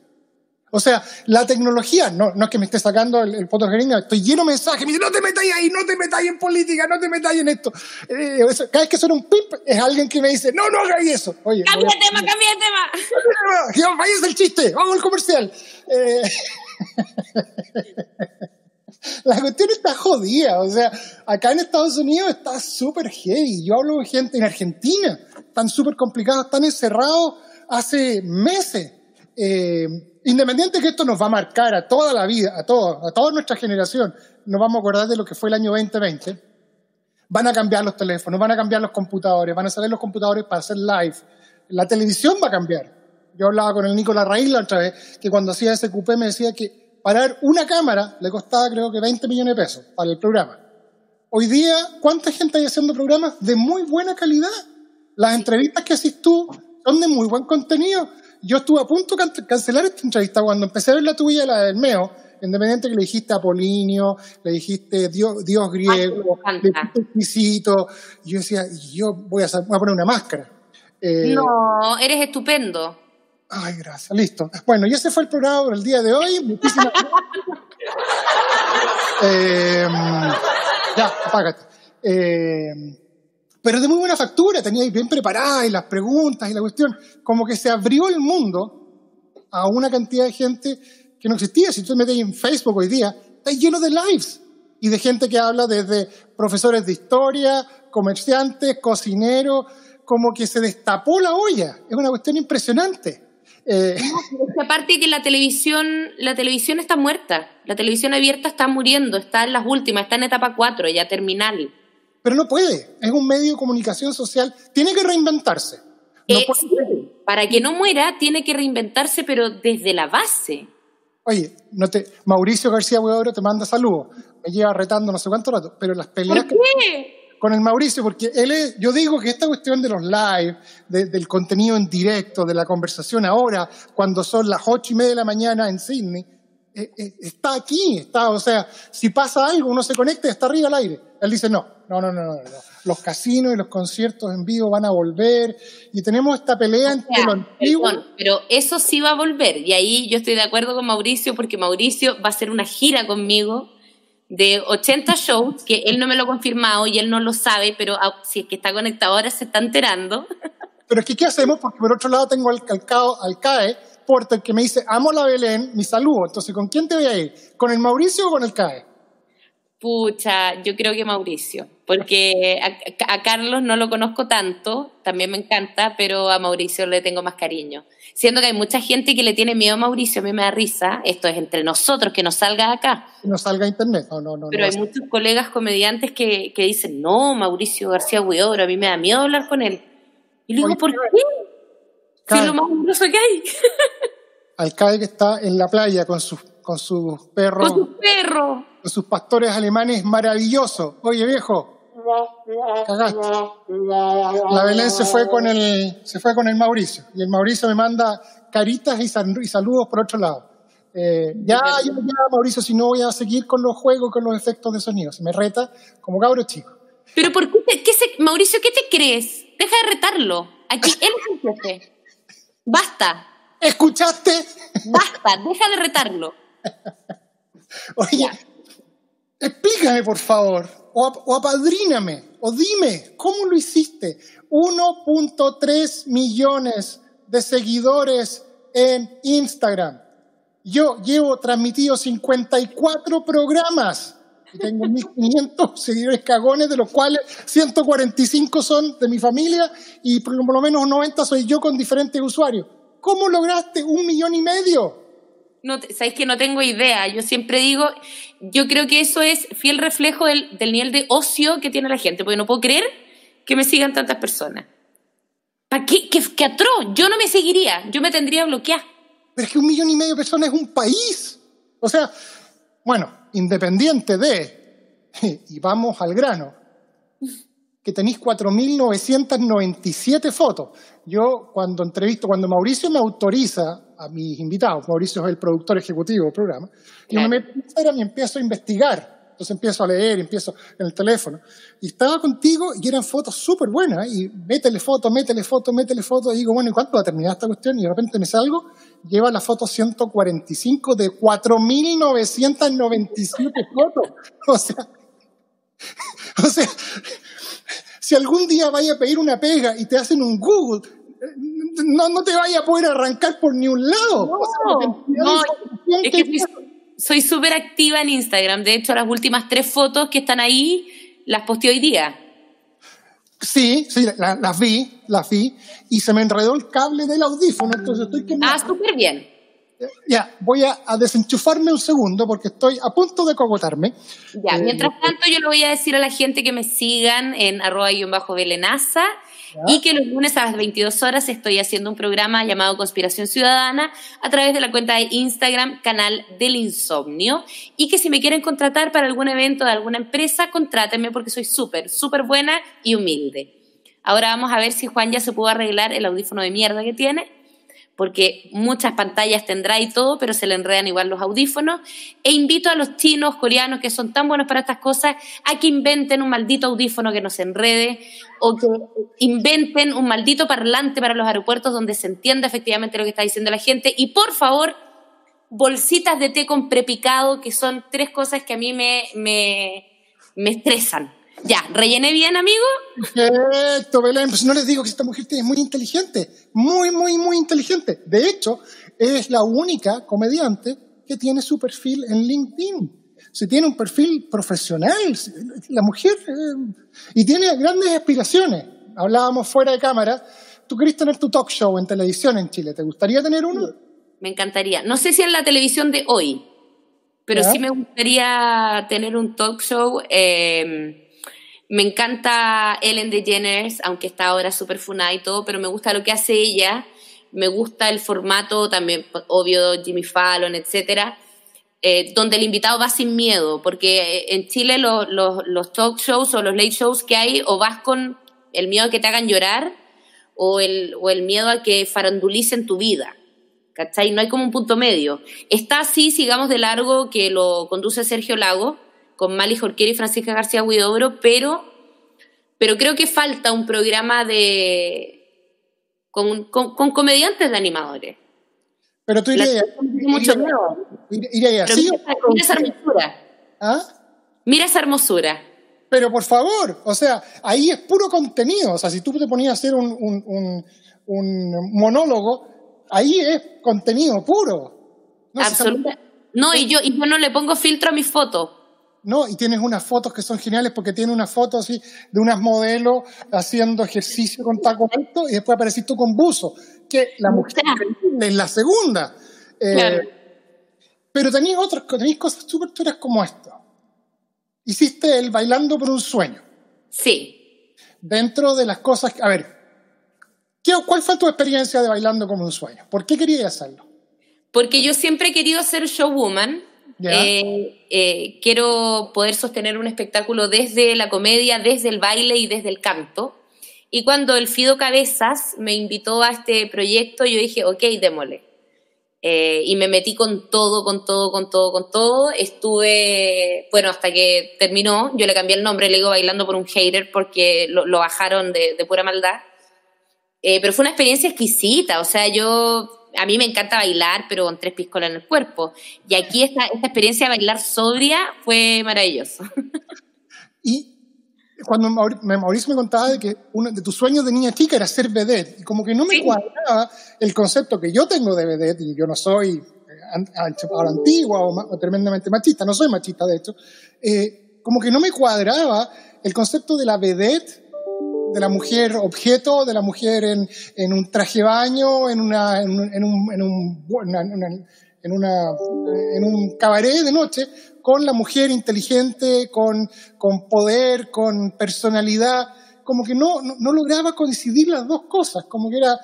Speaker 1: O sea, la tecnología, no, no es que me esté sacando el, el poto jeringa, estoy lleno de mensajes, me dice, no te metáis ahí, no te metáis en política, no te metáis en esto. Eh, cada vez que suena un pip, es alguien que me dice, no, no hagáis eso. Oye,
Speaker 2: Cambia de tema, cambia de tema.
Speaker 1: que vayas el chiste, vamos al comercial. Eh, la cuestión está jodida, o sea, acá en Estados Unidos está súper heavy. Yo hablo de gente en Argentina, están súper complicados, están encerrados hace meses. Eh, independiente que esto nos va a marcar a toda la vida, a, todo, a toda nuestra generación, nos vamos a acordar de lo que fue el año 2020 van a cambiar los teléfonos, van a cambiar los computadores, van a salir los computadores para hacer live. La televisión va a cambiar. Yo hablaba con el Nicolás Raíz la otra vez, que cuando hacía ese cupé me decía que parar una cámara le costaba creo que 20 millones de pesos para el programa. Hoy día, ¿cuánta gente hay haciendo programas de muy buena calidad? Las entrevistas que haces tú son de muy buen contenido. Yo estuve a punto de can- cancelar esta entrevista cuando empecé a ver la tuya, la del Meo, independiente que le dijiste Apolinio, le dijiste Dios, Dios griego,
Speaker 2: Ay,
Speaker 1: le dijiste exquisito. Yo decía, yo voy a, sa- voy a poner una máscara. Eh,
Speaker 2: No, eres estupendo.
Speaker 1: Ay, gracias, listo. Bueno, y ese fue el programa del día de hoy. Muchísimas. Eh, ya, apágate. Eh, pero de muy buena factura, teníais bien preparadas y las preguntas y la cuestión. Como que se abrió el mundo a una cantidad de gente que no existía. Si tú te metes en Facebook hoy día, está lleno de lives y de gente que habla desde profesores de historia, comerciantes, cocineros, como que se destapó la olla. Es una cuestión impresionante. Eh,
Speaker 2: Es que aparte que la televisión, la televisión está muerta. La televisión abierta está muriendo, está en las últimas, está en etapa 4, ya terminal.
Speaker 1: pero no puede. Es un medio de comunicación social. Tiene que reinventarse. No
Speaker 2: Eh,
Speaker 1: puede-
Speaker 2: para que no muera, tiene que reinventarse, pero desde la base.
Speaker 1: Oye, no te, Mauricio García Huidobro te manda saludos. Me lleva retando no sé cuánto rato, pero las peleas
Speaker 2: ¿Por
Speaker 1: que-
Speaker 2: qué?
Speaker 1: Con el Mauricio, porque él es, yo digo que esta cuestión de los live, de- del contenido en directo, de la conversación ahora, cuando son las ocho y media de la mañana en Sydney, eh, eh, está aquí, está, o sea, si pasa algo, uno se conecta y está arriba al aire. Él dice, no, no, no, no, no, no. los casinos y los conciertos en vivo van a volver, y tenemos esta pelea entre
Speaker 2: O sea,
Speaker 1: lo antiguo,
Speaker 2: perdón, pero eso sí va a volver. Y ahí yo estoy de acuerdo con Mauricio, porque Mauricio va a hacer una gira conmigo de 80 shows, que él no me lo ha confirmado y él no lo sabe, pero si es que está conectado ahora se está enterando.
Speaker 1: Pero es que, ¿qué hacemos? Porque por otro lado tengo al, al, al CAE, Porter, que me dice, amo la Belén, mi saludo. Entonces, ¿con quién te voy a ir? ¿Con el Mauricio o con el CAE?
Speaker 2: Pucha, yo creo que Mauricio, porque a, a Carlos no lo conozco tanto, también me encanta, pero a Mauricio le tengo más cariño. Siendo que hay mucha gente que le tiene miedo a Mauricio, a mí me da risa, esto es entre nosotros, que no salga acá.
Speaker 1: Que no salga a internet. No, no, no.
Speaker 2: Pero
Speaker 1: no
Speaker 2: hay muchos colegas comediantes que, que dicen, no, Mauricio García Huidobro, a mí me da miedo hablar con él. Y le digo, ¿por qué? Si es lo más amoroso que hay,
Speaker 1: Al CAE que está en la playa con sus, con sus perros.
Speaker 2: con su perro.
Speaker 1: Con sus pastores alemanes maravilloso. Oye, viejo, cagaste. La Belén se fue con el, se fue con el Mauricio. Y el Mauricio me manda caritas y, sal- y saludos por otro lado. Eh, ya, ya, ya, Mauricio, si no voy a seguir con los juegos, con los efectos de sonido. Se me reta como cabro chico.
Speaker 2: Pero ¿por qué, te- qué se- Mauricio, qué te crees? Deja de retarlo. Aquí él es el jefe. Basta,
Speaker 1: ¿Escuchaste?
Speaker 2: basta, deja de retarlo.
Speaker 1: Oye, explícame por favor, o, ap- o apadríname, o dime, ¿cómo lo hiciste? 1.3 millones de seguidores en Instagram. Yo llevo transmitido 54 programas y tengo 1.500 seguidores cagones, de los cuales 145 son de mi familia y por lo menos 90 soy yo con diferentes usuarios. ¿Cómo lograste un millón y medio?
Speaker 2: No, sabes que no tengo idea. Yo siempre digo, yo creo que eso es fiel reflejo del, nivel de ocio que tiene la gente, porque no puedo creer que me sigan tantas personas. ¿Para qué? ¿Qué, qué? Yo no me seguiría, yo me tendría bloquear.
Speaker 1: Pero es que un millón y medio de personas es un país. O sea, bueno, independiente de, y vamos al grano, que tenéis 4.997 fotos. Yo cuando entrevisto, cuando Mauricio me autoriza a mis invitados, Mauricio es el productor ejecutivo del programa,
Speaker 2: Claro.
Speaker 1: me meto y empiezo a investigar. Entonces empiezo a leer, empiezo en el teléfono. Y estaba contigo y eran fotos súper buenas. Y métele foto, métele foto, métele foto. Y digo, bueno, ¿y cuánto va a terminar esta cuestión? Y de repente me salgo, lleva la foto 145 de 4.997 fotos. O sea, o sea, si algún día vaya a pedir una pega y te hacen un Google, eh, no, no te vaya a poder arrancar por ni un lado.
Speaker 2: No,
Speaker 1: O sea,
Speaker 2: no, es
Speaker 1: que
Speaker 2: que soy- súper activa en Instagram. De hecho, las últimas tres fotos que están ahí las posteé hoy día.
Speaker 1: Sí, sí, la- las vi, las vi, y se me enredó el cable del audífono, entonces estoy.
Speaker 2: Ah, súper bien.
Speaker 1: Ya, voy a, a desenchufarme un segundo porque estoy a punto de cogotarme.
Speaker 2: Ya,
Speaker 1: Eh,
Speaker 2: mientras tanto, yo le voy a decir a la gente que me sigan en arroba guion bajo belenaza y que los lunes a las 22 horas estoy haciendo un programa llamado Conspiración Ciudadana a través de la cuenta de Instagram, canal del insomnio, y que si me quieren contratar para algún evento de alguna empresa, contrátenme porque soy súper, súper buena y humilde. Ahora vamos a ver si Juan ya se pudo arreglar el audífono de mierda que tiene porque muchas pantallas tendrá y todo, pero se le enredan igual los audífonos. E invito a los chinos, coreanos, que son tan buenos para estas cosas, a que inventen un maldito audífono que no se enrede, o que inventen un maldito parlante para los aeropuertos donde se entienda efectivamente lo que está diciendo la gente. Y por favor, bolsitas de té con prepicado, que son tres cosas que a mí me, me, me estresan. Ya, rellené bien, amigo.
Speaker 1: Perfecto, Belén. Pues no les digo que esta mujer es muy inteligente. Muy, muy, muy inteligente. De hecho, es la única comediante que tiene su perfil en LinkedIn. Se tiene un perfil profesional, la mujer, eh, y tiene grandes aspiraciones. Hablábamos fuera de cámara. Tú querés tener tu talk show en televisión en Chile. ¿Te gustaría tener uno?
Speaker 2: Me encantaría. No sé si en la televisión de hoy, pero
Speaker 1: ¿Ya?
Speaker 2: sí me gustaría tener un talk show. eh, me encanta Ellen DeGeneres, aunque está ahora súper funada y todo, pero me gusta lo que hace ella. Me gusta el formato también, pues, obvio, Jimmy Fallon, etcétera, eh, donde el invitado va sin miedo, porque eh, en Chile lo- lo- los talk shows o los late shows que hay, o vas con el miedo a que te hagan llorar, o el, o el miedo a que farandulicen tu vida. ¿Cachai? No hay como un punto medio. Está así, sigamos de largo, que lo conduce Sergio Lago, con Mali Jorquera y Francisca García Huidobro, pero, pero creo que falta un programa de con, con- con comediantes de animadores.
Speaker 1: Pero tú irías,
Speaker 2: mucho
Speaker 1: así.
Speaker 2: mira, esa- hermosura.
Speaker 1: ¿Ah?
Speaker 2: Mira esa hermosura.
Speaker 1: Pero por favor, o sea, ahí es puro contenido. O sea, si tú te ponías a hacer un, un- un- un monólogo, ahí es contenido puro. No,
Speaker 2: Absoluta. No, y yo, y yo no le pongo filtro a mis fotos.
Speaker 1: No, y tienes unas fotos que son geniales porque tiene una foto así de unas modelos haciendo ejercicio con taco alto y después aparecís tú con buzo, que la mujer es la segunda. Eh,
Speaker 2: Claro.
Speaker 1: Pero tenéis otras tenéis cosas súper chulas como esto. Hiciste el bailando por un sueño.
Speaker 2: Sí.
Speaker 1: Dentro de las cosas, a ver, ¿qué- ¿cuál fue tu experiencia de bailando como un sueño? ¿Por qué querías hacerlo?
Speaker 2: Porque yo siempre he querido ser showwoman Eh, eh, quiero poder sostener un espectáculo desde la comedia, desde el baile y desde el canto. Y cuando el Fido Cabezas me invitó a este proyecto, yo dije, ok, démosle. Eh, y me metí con todo, con todo, con todo, con todo. Estuve, bueno, hasta que terminó, yo le cambié el nombre, le digo bailando por un hater porque lo, bajaron de, pura maldad. Eh, pero fue una experiencia exquisita, o sea, yo, a mí me encanta bailar, pero con tres piscolas en el cuerpo. Y aquí esta, esta experiencia de bailar sobria fue maravilloso.
Speaker 1: Y cuando Mauricio me contaba de que uno de tus sueños de niña chica era ser vedette, y como que no me cuadraba el concepto que yo tengo de vedette, y yo no soy eh, ahora antigua o, tremendamente machista, no soy machista de hecho, eh, como que no me cuadraba el concepto de la vedette, de la mujer objeto, de la mujer en, en un traje baño, en, una, en, un, en, un, en, un, en, una, en un cabaret de noche, con la mujer inteligente, con, con poder, con personalidad, como que no, no, lograba coincidir las dos cosas, como que era...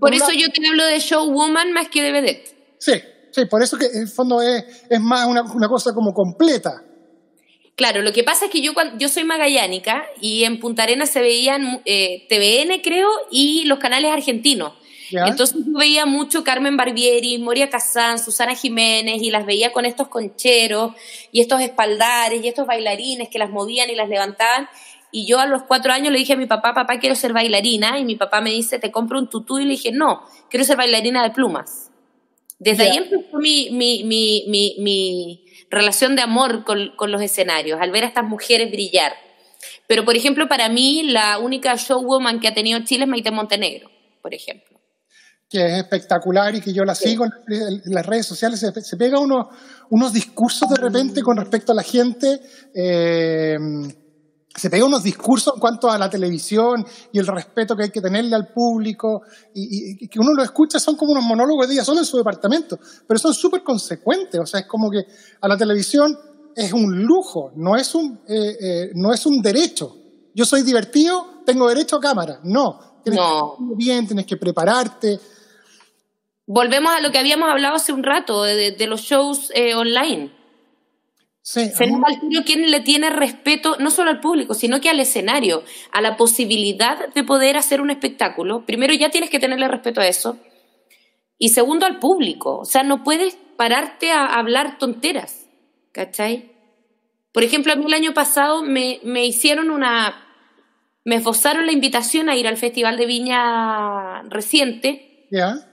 Speaker 2: Por eso yo te hablo de showwoman más que de vedette.
Speaker 1: Sí, sí, por eso que en el fondo es, es más una, una cosa como completa.
Speaker 2: Claro, lo que pasa es que yo, yo soy magallánica y en Punta Arenas se veían eh, TVN, creo, y los canales argentinos. Entonces yo veía mucho Carmen Barbieri, Moria Kazán, Susana Jiménez y las veía con estos concheros y estos espaldares y estos bailarines que las movían y las levantaban. Y yo a los cuatro años le dije a mi papá, papá, quiero ser bailarina. Y mi papá me dice, te compro un tutú. Y le dije, no, quiero ser bailarina de plumas. Desde ahí empezó mi, mi, mi, mi, relación de amor con, con los escenarios, al ver a estas mujeres brillar. Pero, por ejemplo, para mí, la única showwoman que ha tenido Chile es Maite Montenegro, por ejemplo.
Speaker 1: Que es espectacular y que yo la sigo en, las redes sociales, se, pega unos, unos discursos de repente con respecto a la gente, eh, se pega unos discursos en cuanto a la televisión y el respeto que hay que tenerle al público, y, que uno lo escucha, son como unos monólogos de día, son en su departamento, pero son súper consecuentes, o sea, es como que a la televisión es un lujo, no es un, eh, eh, no es un derecho. Yo soy divertido, tengo derecho a cámara. No, tienes no. que bien, tienes que prepararte
Speaker 2: volvemos a lo que habíamos hablado hace un rato, de, los shows eh, online.
Speaker 1: Sí,
Speaker 2: Se nota al quien le tiene respeto no solo al público, sino que al escenario, a la posibilidad de poder hacer un espectáculo. Primero ya tienes que tenerle respeto a eso. Y segundo al público. O sea, no puedes pararte a hablar tonteras. ¿Cachai? Por ejemplo, a mí el año pasado me, me hicieron una... Me esbozaron la invitación a ir al Festival de Viña reciente.
Speaker 1: ¿Ya?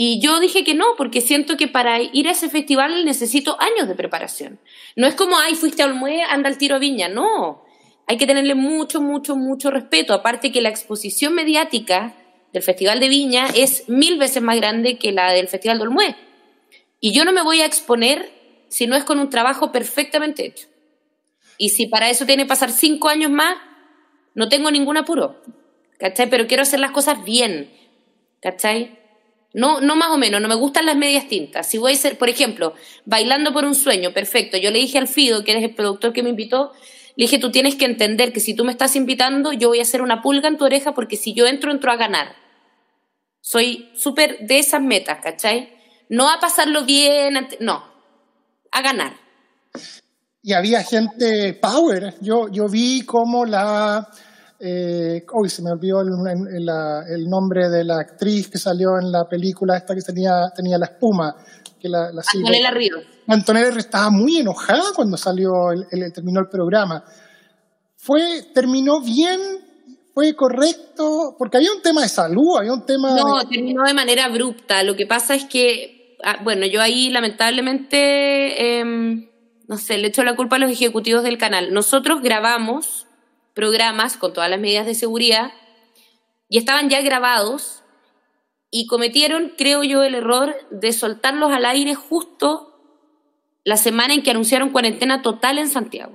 Speaker 2: Y yo dije que no, porque siento que para ir a ese festival necesito años de preparación. No es como, ay, fuiste a Olmué, anda al tiro a Viña. No, hay que tenerle mucho, mucho, mucho respeto. Aparte que la exposición mediática del Festival de Viña es mil veces más grande que la del Festival de Olmué. Y yo no me voy a exponer si no es con un trabajo perfectamente hecho. Y si para eso tiene que pasar cinco años más, no tengo ningún apuro. ¿Cachai? Pero quiero hacer las cosas bien. ¿Cachai? No, no más o menos, no me gustan las medias tintas. Si voy a ser, por ejemplo, bailando por un sueño, perfecto. Yo le dije al Fido, que eres el productor que me invitó, le dije, tú tienes que entender que si tú me estás invitando, yo voy a hacer una pulga en tu oreja porque si yo entro, entro a ganar. Soy súper de esas metas, ¿cachai? No a pasarlo bien, no, a ganar.
Speaker 1: Y había gente power. Yo, yo vi cómo la eh, hoy se me olvidó el, nombre de la actriz que salió en la película esta que tenía, tenía la espuma. Que la,
Speaker 2: Antonella Ríos.
Speaker 1: Antonella estaba muy enojada cuando salió el, terminó el programa. Fue, terminó bien, fue correcto, porque había un tema de salud, había un tema...
Speaker 2: No, terminó de manera abrupta. Lo que pasa es que, ah, bueno, yo ahí lamentablemente, em, no sé, le echo la culpa a los ejecutivos del canal. Nosotros grabamos programas con todas las medidas de seguridad y estaban ya grabados y cometieron, creo yo, el error de soltarlos al aire justo la semana en que anunciaron cuarentena total en Santiago.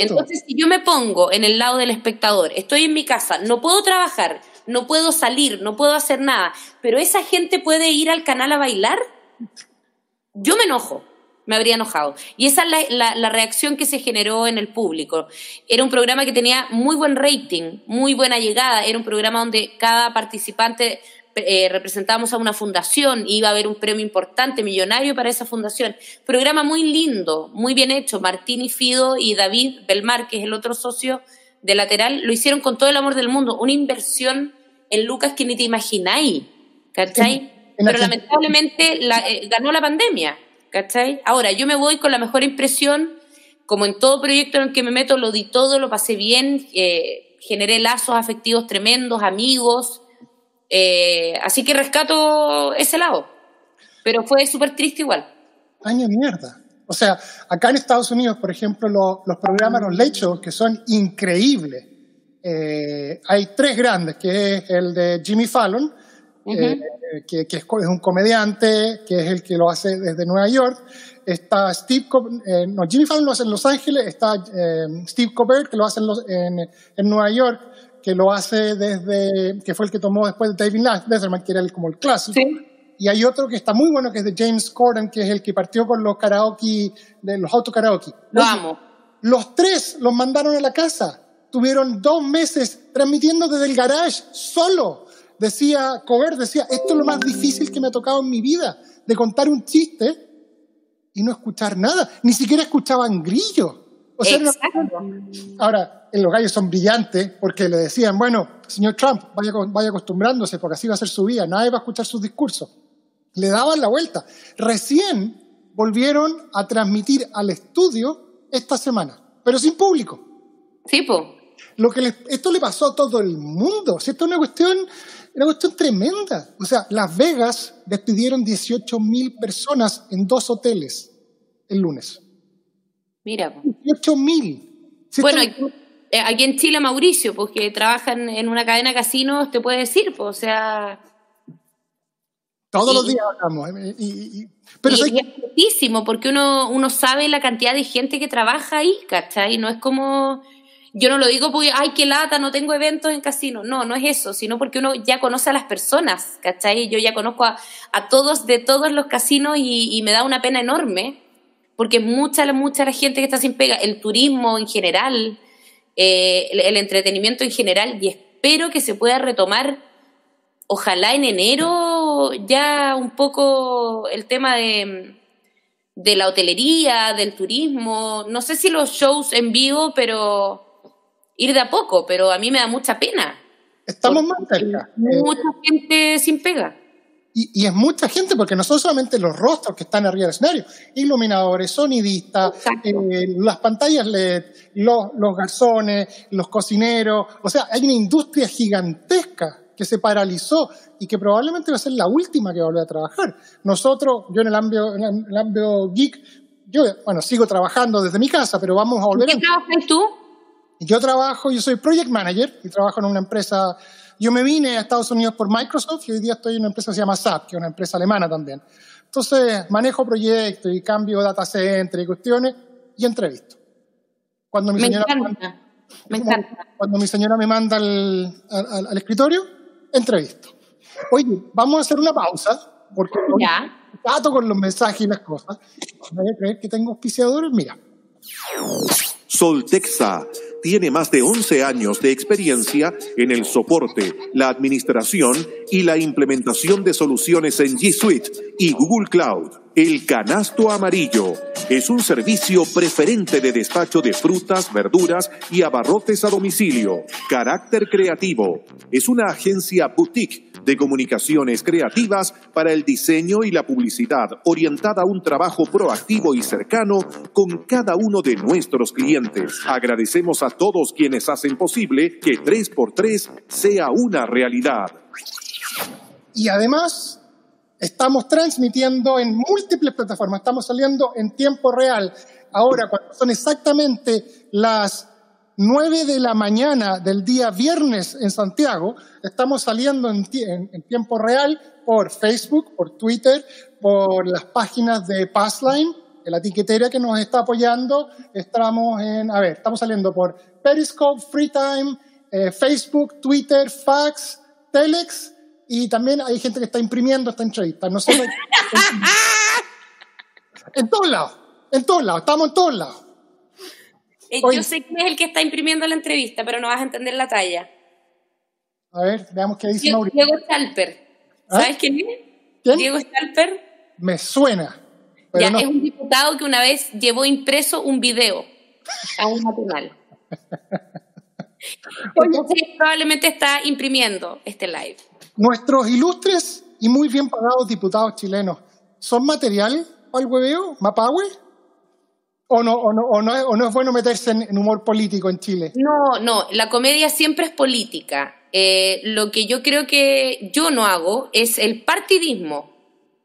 Speaker 2: Entonces, si yo me pongo en el lado del espectador, estoy en mi casa, no puedo trabajar, no puedo salir, no puedo hacer nada, pero esa gente puede ir al canal a bailar, yo me enojo me habría enojado. Y esa es la, reacción que se generó en el público. Era un programa que tenía muy buen rating, muy buena llegada, era un programa donde cada participante eh, representábamos a una fundación, iba a haber un premio importante, millonario para esa fundación. Programa muy lindo, muy bien hecho. Martín y Fido y David Belmar, que es el otro socio de Lateral, lo hicieron con todo el amor del mundo. Una inversión en Lucas que ni te imagináis, ¿cachai? Pero lamentablemente eh, ganó la pandemia, ¿cachai? Ahora, yo me voy con la mejor impresión, como en todo proyecto en el que me meto, lo di todo, lo pasé bien, eh, generé lazos afectivos tremendos, amigos, eh, así que rescato ese lado, pero fue súper triste igual.
Speaker 1: Año mierda. O sea, acá en Estados Unidos, por ejemplo, los programas, los lechos, que son increíbles. hay tres grandes, que es el de Jimmy Fallon, eh, que, es, un comediante, que es el que lo hace desde Nueva York. Está Steve, eh, no, Jimmy Fallon lo hace en Los Ángeles, está eh, Steve Colbert, que lo hace en, en, Nueva York, que lo hace desde, que fue el que tomó después de David Letterman, que era el, como el clásico. Y hay otro que está muy bueno, que es de James Corden, que es el que partió con los karaoke, de los auto karaoke.
Speaker 2: Lo amo.
Speaker 1: Los tres los mandaron a la casa. Tuvieron dos meses transmitiendo desde el garage, solo decía, Cover decía, esto es lo más difícil que me ha tocado en mi vida, de contar un chiste y no escuchar nada. Ni siquiera escuchaban grillos. O sea, ahora, los gallos son brillantes porque le decían, bueno, señor Trump, vaya, vaya acostumbrándose porque así va a ser su vida, nadie va a escuchar sus discursos. Le daban la vuelta. Recién volvieron a transmitir al estudio esta semana, pero sin público.
Speaker 2: Sí, po.
Speaker 1: Lo que esto le pasó a todo el mundo. Si esto es una cuestión una cuestión tremenda. O sea, Las Vegas despidieron 18 mil personas en dos hoteles el lunes.
Speaker 2: Mira.
Speaker 1: 18 mil.
Speaker 2: bueno, eh, aquí, en Chile, Mauricio, pues que trabajan en una cadena de casinos, te puede decir, pues, o sea...
Speaker 1: Todos los días hablamos. Eh, y,
Speaker 2: pero es muchísimo, porque uno, uno sabe la cantidad de gente que trabaja ahí, ¿cachai? No es como yo no lo digo porque, ay, qué lata, no tengo eventos en casino. No, no es eso, sino porque uno ya conoce a las personas, ¿cachai? Yo ya conozco a, todos de todos los casinos y, me da una pena enorme, porque mucha, mucha la gente que está sin pega, el turismo en general, eh, el, entretenimiento en general, y espero que se pueda retomar, ojalá en enero, ya un poco el tema de de la hotelería, del turismo, no sé si los shows en vivo, pero ir de a poco, pero a mí me da mucha pena.
Speaker 1: Estamos más cerca.
Speaker 2: Mucha gente sin pega.
Speaker 1: Y, es mucha gente, porque no son solamente los rostros que están arriba del escenario, iluminadores, sonidistas, eh, las pantallas LED, los, los garzones, los cocineros, o sea, hay una industria gigantesca que se paralizó y que probablemente va a ser la última que va a volver a trabajar. Nosotros, yo en el ámbito, en el ámbito geek, yo, bueno, sigo trabajando desde mi casa, pero vamos a volver
Speaker 2: ¿Qué trabajas tú?
Speaker 1: Yo trabajo, yo soy project manager y trabajo en una empresa. Yo me vine a Estados Unidos por Microsoft y hoy día estoy en una empresa que se llama SAP, que es una empresa alemana también. Entonces, manejo proyectos y cambio data center y cuestiones y entrevisto. Cuando mi
Speaker 2: me
Speaker 1: señora
Speaker 2: encanta, me, encanta.
Speaker 1: Cuando mi señora me manda al, al, escritorio, entrevisto. Oye, vamos a hacer una pausa, porque
Speaker 2: ya.
Speaker 1: trato con los mensajes y las cosas. Voy a creer que tengo auspiciadores, mira.
Speaker 3: Soltexa tiene más de 11 años de experiencia en el soporte, la administración y la implementación de soluciones en G Suite y Google Cloud. El Canasto Amarillo es un servicio preferente de despacho de frutas, verduras y abarrotes a domicilio. Carácter creativo. Es una agencia boutique de comunicaciones creativas para el diseño y la publicidad, orientada a un trabajo proactivo y cercano con cada uno de nuestros clientes. Agradecemos a todos quienes hacen posible que 3x3 sea una realidad.
Speaker 1: Y además, estamos transmitiendo en múltiples plataformas, estamos saliendo en tiempo real. Ahora, cuando son exactamente las 9 de la mañana del día viernes en Santiago, estamos saliendo en, tiempo real por Facebook, por Twitter, por las páginas de Passline, de la etiquetera que nos está apoyando. Estamos en, a ver, estamos saliendo por Periscope, Freetime, eh, Facebook, Twitter, Fax, Telex, y también hay gente que está imprimiendo esta entrevista. No sé. en todos lados, en todos lados, estamos en todos lados.
Speaker 2: Eh, yo sé quién es el que está imprimiendo la entrevista, pero no vas a entender la talla.
Speaker 1: A ver, veamos qué dice Mauricio.
Speaker 2: Diego Chalper.
Speaker 1: ¿Ah?
Speaker 2: ¿Sabes quién es?
Speaker 1: ¿Quién?
Speaker 2: Diego Stalper.
Speaker 1: Me suena. Pero
Speaker 2: Ya,
Speaker 1: no.
Speaker 2: es un diputado que una vez llevó impreso un video a un matinal. Entonces probablemente está imprimiendo este live.
Speaker 1: Nuestros ilustres y muy bien pagados diputados chilenos, ¿son materiales para el hueveo? ¿Mapahue? ¿O no, o, no, o, no, es- o no es bueno meterse en, en humor político en Chile?
Speaker 2: No, no, la comedia siempre es política. Eh, lo que yo creo que yo no hago es el partidismo.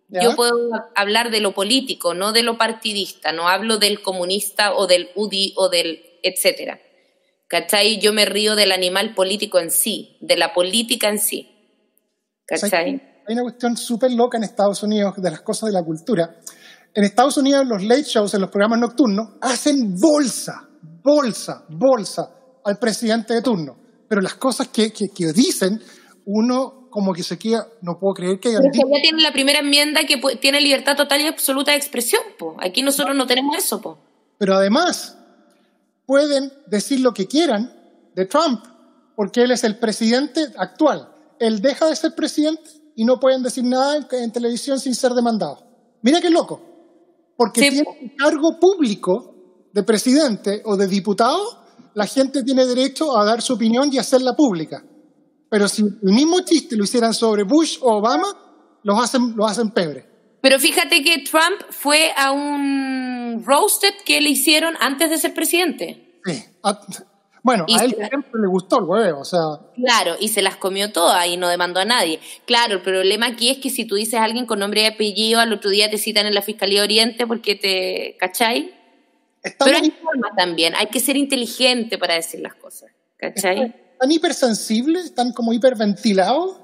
Speaker 1: ¿Ya?
Speaker 2: Yo puedo hablar de lo político, no de lo partidista. No hablo del comunista o del UDI o del etcétera. ¿Cachai? Yo me río del animal político en sí, de la política en sí.
Speaker 1: ¿Sabes
Speaker 2: ¿Cachai?
Speaker 1: Hay una cuestión súper loca en Estados Unidos de las cosas de la cultura. En Estados Unidos, los late shows, en los programas nocturnos, hacen bolsa, bolsa, bolsa al presidente de turno. Pero las cosas que, que, que dicen, uno como que se queda, no puedo creer que hayan
Speaker 2: Pero
Speaker 1: dicho
Speaker 2: que ya tiene la primera enmienda que tiene libertad total y absoluta de expresión. Po. Aquí nosotros no tenemos eso. Po.
Speaker 1: Pero además, pueden decir lo que quieran de Trump, porque él es el presidente actual. Él deja de ser presidente y no pueden decir nada en, en televisión sin ser demandado. Mira qué loco. Porque
Speaker 2: Sí.
Speaker 1: tiene un cargo público de presidente o de diputado, la gente tiene derecho a dar su opinión y hacerla pública. Pero si el mismo chiste lo hicieran sobre Bush o Obama, los hacen, los hacen pebre.
Speaker 2: Pero fíjate que Trump fue a un roasted que le hicieron antes de ser presidente.
Speaker 1: Sí. Bueno,
Speaker 2: Y
Speaker 1: a él le gustó el huevo, o sea,
Speaker 2: Claro, y se las comió todas y no demandó a nadie. Claro, el problema aquí es que si tú dices a alguien con nombre y apellido, al otro día te citan en la Fiscalía Oriente porque te... ¿Cachai?
Speaker 1: estamos
Speaker 2: Pero hay formas también, hay que ser inteligente para decir las cosas. ¿Cachai?
Speaker 1: tan hipersensibles, tan como hiperventilados,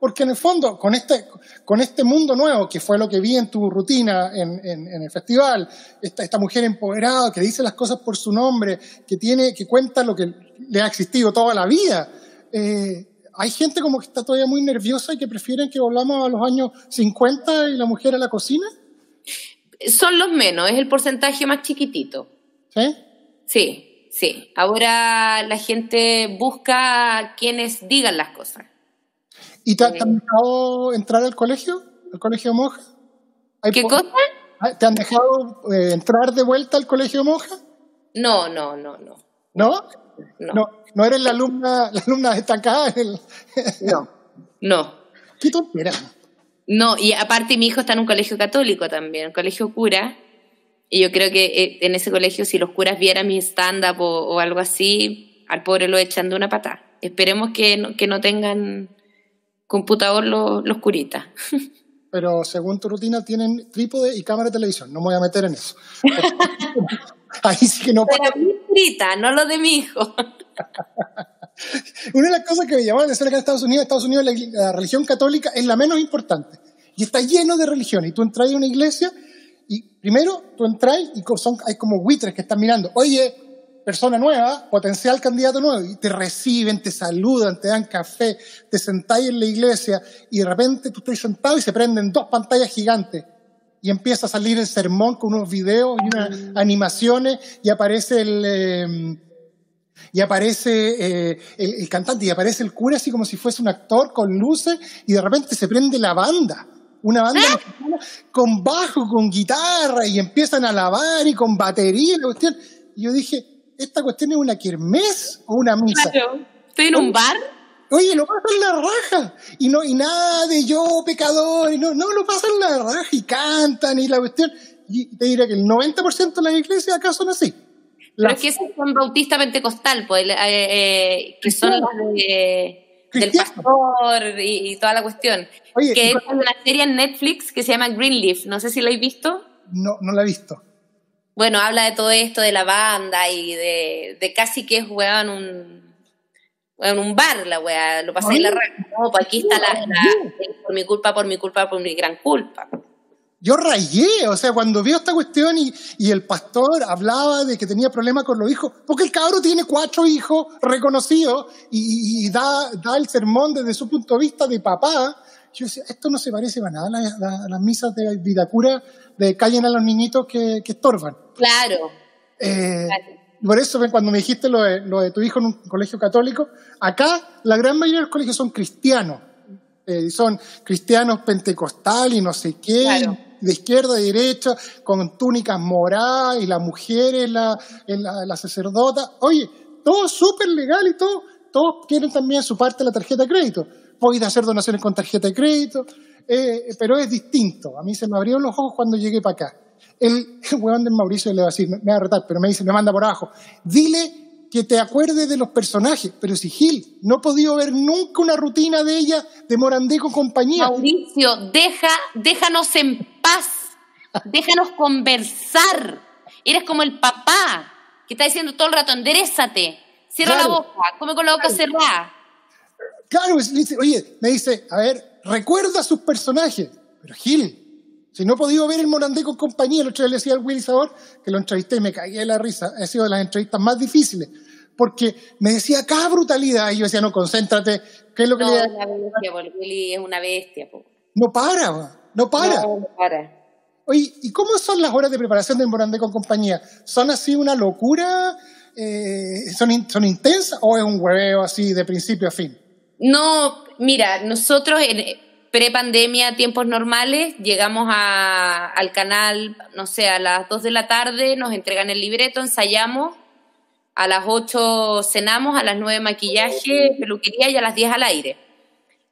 Speaker 1: porque en el fondo, con este, con este mundo nuevo, que fue lo que vi en tu rutina en, en- en el festival, esta, esta mujer empoderada que dice las cosas por su nombre, que, tiene, que cuenta lo que le ha existido toda la vida, eh, hay gente como que está todavía muy nerviosa y que prefieren que volvamos a los años 50 y la mujer a la cocina,
Speaker 2: Son los menos, es el porcentaje más chiquitito.
Speaker 1: ¿sí?
Speaker 2: Sí, sí. Ahora la gente busca quienes digan las cosas.
Speaker 1: ¿Y te, te han dejado entrar al colegio? ¿Al colegio monja? ¿Hay
Speaker 2: ¿Qué cosa?
Speaker 1: Ah, ¿Te han dejado eh, entrar de vuelta al colegio monja?
Speaker 2: No, no, no, no.
Speaker 1: ¿No?
Speaker 2: No.
Speaker 1: No, no eres la alumna, la alumna destacada. en el-
Speaker 2: No. No.
Speaker 1: ¿Qué tontera?
Speaker 2: No, y aparte mi hijo está en un colegio católico también, un colegio cura, y yo creo que eh, en ese colegio si los curas vieran mi stand-up o, o algo así, al pobre lo echan de una patada. Esperemos que no, que no tengan computador los, los curitas.
Speaker 1: Pero según tu rutina tienen trípode y cámara de televisión. No me voy a meter en eso. Ahí sí que no
Speaker 2: Pero mi curita, no los de mi hijo.
Speaker 1: Una de las cosas que me llamó la atención acá en Estados Unidos, Estados Unidos la, la religión católica es la menos importante. Y está lleno de religiones. Y tú entras a una iglesia y primero tú entras y son, hay como buitres que están mirando. Oye, persona nueva, potencial candidato nuevo. Y te reciben, te saludan, te dan café, te sentáis en la iglesia y de repente tú estás sentado y se prenden dos pantallas gigantes. Y empieza a salir el sermón con unos videos y unas animaciones y aparece el... eh, y aparece eh, el, el cantante y aparece el cura así como si fuese un actor con luces y de repente se prende la banda, una banda mexicana con bajo, con guitarra y empiezan a alabar y con batería y la cuestión. Y yo dije, ¿esta cuestión es una kermés o una misa?
Speaker 2: Claro. Estoy en un bar.
Speaker 1: Oye, lo pasan la raja. Y no, y nada de yo, pecador, y no, no, lo pasan la raja y cantan y la cuestión. Y te diré que el 90% de las iglesias acá son así.
Speaker 2: Pero
Speaker 1: Las-
Speaker 2: es que esos son bautista pentecostal, pues, eh, eh, que son las de, del pastor y, y toda la cuestión.
Speaker 1: Oye,
Speaker 2: que es una serie en Netflix que se llama Greenleaf, no sé si la habéis visto.
Speaker 1: no, no la he visto.
Speaker 2: Bueno, habla de todo esto, de la banda y de, de casi que es, weón, un, weón, un bar, la weá, lo pasé en la raja. No, pues aquí está la, la- por mi culpa, por mi culpa, por mi gran culpa.
Speaker 1: Yo rayé, o sea, cuando vio esta cuestión y, y el pastor hablaba de que tenía problemas con los hijos, porque el cabro tiene cuatro hijos reconocidos y, y- y da, da el sermón desde su punto de vista de papá. Yo decía, esto no se parece para nada a, la- la- a las misas de Vitacura de callen a los niñitos que, que estorban.
Speaker 2: Claro.
Speaker 1: Eh,
Speaker 2: Claro.
Speaker 1: Por eso, cuando me dijiste lo de, lo de tu hijo en un colegio católico, acá la gran mayoría de los colegios son cristianos. Eh, son cristianos pentecostales y no sé qué,
Speaker 2: Claro.
Speaker 1: de izquierda a derecha, con túnicas moradas y la mujer es la, es la, la sacerdota. Oye, todo súper legal y todo. Todos quieren también su parte de la tarjeta de crédito. Podéis hacer donaciones con tarjeta de crédito, eh, pero es distinto. A mí se me abrieron los ojos cuando llegué para acá. El, huevón de Mauricio le va a decir, me, me va a retar, pero me dice, me manda por abajo. Dile que te acuerdes de los personajes. Pero si Gil, no he podido ver nunca una rutina de ella de Morandé con compañía.
Speaker 2: Mauricio, deja, déjanos en paz, déjanos conversar. Eres como el papá que está diciendo todo el rato, enderezate, cierra
Speaker 1: Claro.
Speaker 2: la boca, come con la boca cerrada.
Speaker 1: Claro, dice, oye, me dice, a ver, recuerda sus personajes. Pero Gil, si no he podido ver el Morandé con compañía, el otro día le decía al Willy Sabor que lo entrevisté y me cagué de la risa. Ha sido de las entrevistas más difíciles. Porque me decía cada brutalidad y yo decía, no, concéntrate, ¿qué es lo que
Speaker 2: No,
Speaker 1: le
Speaker 2: una bestia, porque Willy es una bestia. po.
Speaker 1: No para, no para.
Speaker 2: No, no para.
Speaker 1: Oye, ¿y cómo son las horas de preparación del Morandé con compañía? ¿Son así una locura? Eh, ¿son, in- ¿Son intensas o es un hueveo así de principio a fin?
Speaker 2: No, mira, nosotros en pre-pandemia, tiempos normales, llegamos a- al canal, no sé, a las 2 de la tarde, nos entregan el libreto, ensayamos, a las 8 cenamos, a las 9 maquillaje, peluquería y a las 10 al aire.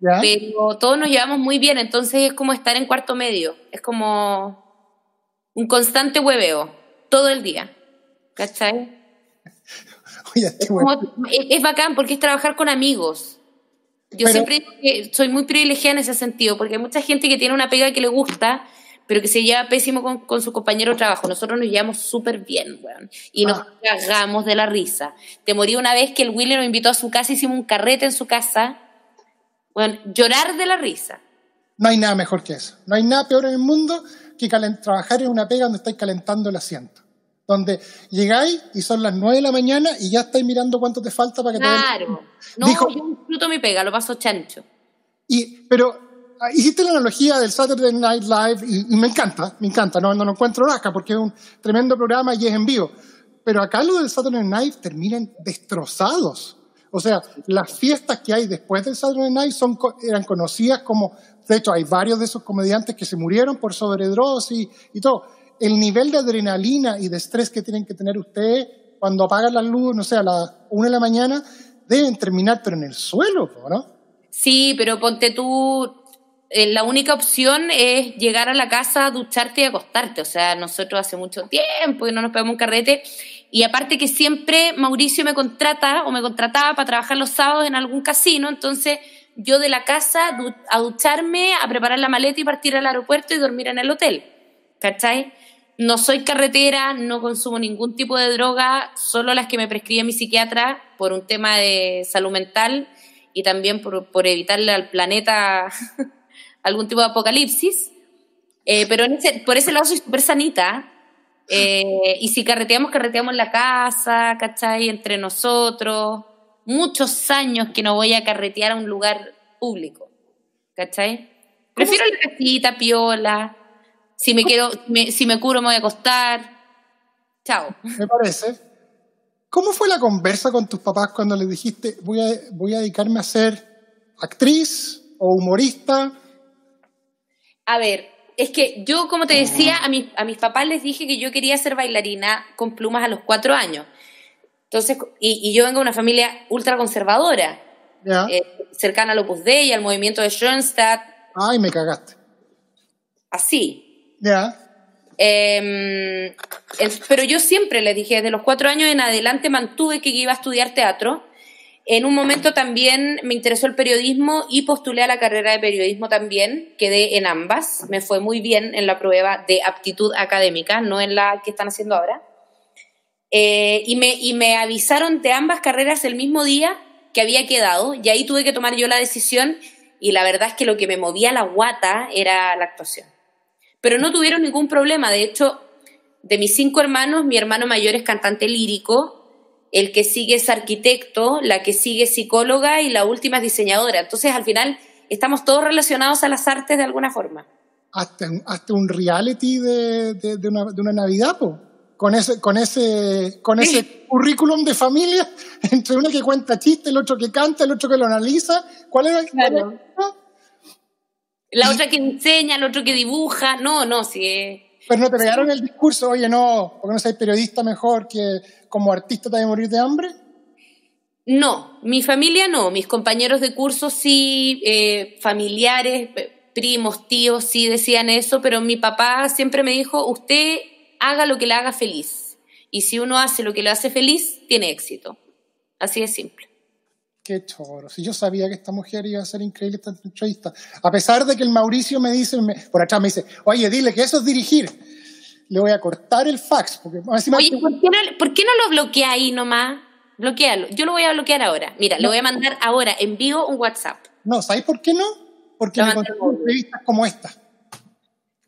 Speaker 1: ¿Ya?
Speaker 2: Pero todos nos llevamos muy bien, entonces es como estar en cuarto medio, es como un constante hueveo, todo el día. ¿Cachai?
Speaker 1: Oye,
Speaker 2: Es, como- es- es bacán porque es trabajar con amigos. Yo
Speaker 1: Pero-
Speaker 2: siempre digo que soy muy privilegiada en ese sentido, porque hay mucha gente que tiene una pega que le gusta, pero que se lleva pésimo con, con su compañero de trabajo. Nosotros nos llevamos súper bien, weón. Y nos
Speaker 1: Ah.
Speaker 2: cagamos de la risa. Te morí una vez que el Willy nos invitó a su casa, hicimos un carrete en su casa. Bueno, llorar de la risa.
Speaker 1: No hay nada mejor que eso. No hay nada peor en el mundo que trabajar en una pega donde estáis calentando el asiento. Donde llegáis y son las 9 de la mañana y ya estáis mirando cuánto te falta para que te den-
Speaker 2: Claro. No,
Speaker 1: Dijo-
Speaker 2: yo disfruto mi pega, lo paso chancho.
Speaker 1: Y, pero ah, hiciste la analogía del Saturday Night Live y, y me encanta, me encanta. No, no lo encuentro rasca porque es un tremendo programa y es en vivo. Pero acá lo del Saturday Night terminan destrozados. O sea, las fiestas que hay después del Saturday Night son, eran conocidas como, de hecho hay varios de esos comediantes que se murieron por sobredosis y todo. El nivel de adrenalina y de estrés que tienen que tener ustedes cuando apagan la luz, no sé, a las una de la mañana, deben terminar pero en el suelo, ¿no?
Speaker 2: Sí, pero ponte tú, eh, la única opción es llegar a la casa, ducharte y acostarte. O sea, nosotros hace mucho tiempo que no nos pegamos un carrete. Y aparte que siempre Mauricio me contrata o me contrataba para trabajar los sábados en algún casino, entonces yo de la casa a ducharme, a preparar la maleta y partir al aeropuerto y dormir en el hotel. ¿Cachai? No soy carretera, no consumo ningún tipo de droga, solo las que me prescribe mi psiquiatra por un tema de salud mental y también por, por evitarle al planeta algún tipo de apocalipsis. Eh, pero en ese- por ese lado soy súper sanita. Eh, y si carreteamos, carreteamos en la casa, ¿cachai? Entre nosotros. Muchos años que no voy a carretear a un lugar público, ¿cachai? Prefiero la casita, piola. Si me, quiero, me- si me curo, me voy a acostar. Chao.
Speaker 1: me parece. ¿Cómo fue la conversa con tus papás cuando les dijiste voy a, voy a dedicarme a ser actriz o humorista?
Speaker 2: A ver, es que yo, como te decía, a, mis a mis papás les dije que yo quería ser bailarina con plumas a los cuatro años. Entonces, y, y yo vengo de una familia ultra conservadora,
Speaker 1: ¿Ya?
Speaker 2: eh, cercana al Opus Dei, al movimiento de Schoenstatt,
Speaker 1: Ay, me cagaste.
Speaker 2: así.
Speaker 1: ¿Ya?
Speaker 2: Eh, pero yo siempre les dije, desde los cuatro años en adelante mantuve que iba a estudiar teatro. En un momento también me interesó el periodismo y postulé a la carrera de periodismo también. Quedé en ambas. Me fue muy bien en la prueba de aptitud académica, no en la que están haciendo ahora. Eh, y, me, y me avisaron de ambas carreras el mismo día que había quedado. Y ahí tuve que tomar yo la decisión. Y la verdad es que lo que me movía la guata era la actuación pero no tuvieron ningún problema. De hecho, de mis cinco hermanos, mi hermano mayor es cantante lírico, el que sigue es arquitecto, la que sigue es psicóloga y la última es diseñadora. Entonces, al final, estamos todos relacionados a las artes de alguna forma.
Speaker 1: Hasta, hasta un reality de, de, de una, de una Navidad, po. Con ese, con ese, con ese currículum de familia, entre uno que cuenta chistes, el otro que canta, el otro que lo analiza. ¿Cuál era? cuál
Speaker 2: Claro.
Speaker 1: era?
Speaker 2: La otra que enseña, el otro que dibuja. No, no, sí. es-
Speaker 1: Pero no te pegaron el discurso, oye, no, porque no soy periodista mejor que como artista te vas a morir de hambre.
Speaker 2: No, mi familia no. Mis compañeros de curso sí, eh, familiares, eh, primos, tíos sí decían eso, pero mi papá siempre me dijo, usted haga lo que le haga feliz. Y si uno hace lo que le hace feliz, tiene éxito. Así de simple.
Speaker 1: Qué choro. Si yo sabía que esta mujer iba a ser increíble esta entrevista. A pesar de que el Mauricio me dice, me- por atrás me dice, oye, dile que eso es dirigir. Le voy a cortar el fax. Porque encima-
Speaker 2: Oye, ¿por qué no, por qué no lo bloquea ahí nomás? Bloquealo. Yo lo voy a bloquear ahora. Mira, le voy a mandar ahora en vivo un WhatsApp.
Speaker 1: No, ¿sabéis por qué no? Porque me entrevistas como esta.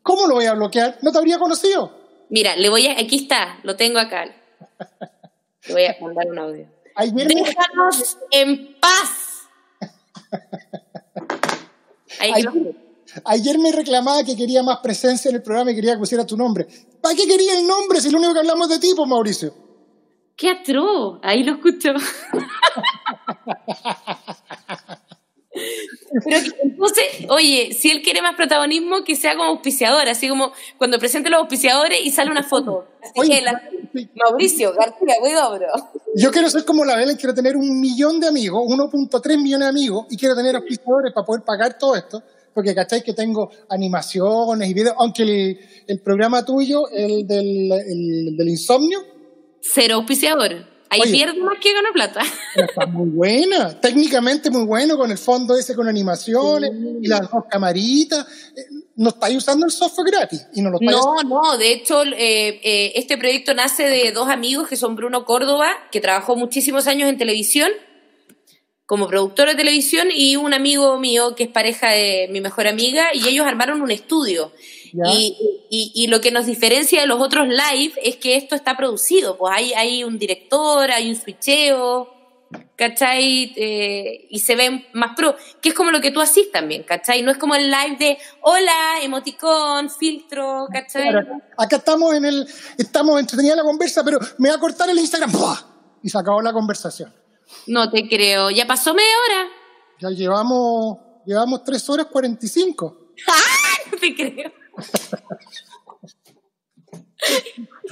Speaker 1: ¿Cómo lo voy a bloquear? ¿No te habría conocido?
Speaker 2: Mira, le voy a. Aquí está, lo tengo acá. Le voy a mandar un audio.
Speaker 1: Ayer me,
Speaker 2: Déjanos en paz.
Speaker 1: Ayer me reclamaba que quería más presencia en el programa y quería que pusiera tu nombre. ¿Para qué quería el nombre si lo único que hablamos de ti, pues, Mauricio?
Speaker 2: ¡Qué atroz! Ahí lo escucho. Pero que- entonces, oye, si él quiere más protagonismo, que sea como auspiciador, así como cuando presente los auspiciadores y sale una foto. Así
Speaker 1: Oye,
Speaker 2: que la-. Mauricio García Huidobro.
Speaker 1: Yo quiero ser como la Belén, quiero tener un millón de amigos, 1.3 millones de amigos, y quiero tener auspiciadores para poder pagar todo esto, porque cacháis que tengo animaciones y videos, aunque el, el programa tuyo, el del, el del insomnio,
Speaker 2: Cero auspiciador. Ahí
Speaker 1: Oye.
Speaker 2: más que gana plata.
Speaker 1: está muy buena, técnicamente muy bueno, con el fondo ese con animaciones y las dos camaritas. Eh, No estáis usando el software gratis y no lo estáis
Speaker 2: No, no, de hecho, eh, eh, este proyecto nace de dos amigos que son Bruno Córdoba, que trabajó muchísimos años en televisión, como productor de televisión, y un amigo mío que es pareja de mi mejor amiga, y ellos armaron un estudio. Y, y- y lo que nos diferencia de los otros live es que esto está producido, pues hay, hay un director, hay un switcheo, ¿cachai? Eh, y se ven más pro, que es como lo que tú haces también, ¿cachai? No es como el live de hola, emoticón, filtro, ¿cachai?
Speaker 1: Claro, acá estamos en el, estamos entretenida la conversa, pero me va a cortar el Instagram. ¡Buah! Y se acabó la conversación.
Speaker 2: No te creo. Ya pasó media hora.
Speaker 1: Ya llevamos, llevamos 3 horas 45.
Speaker 2: No te creo.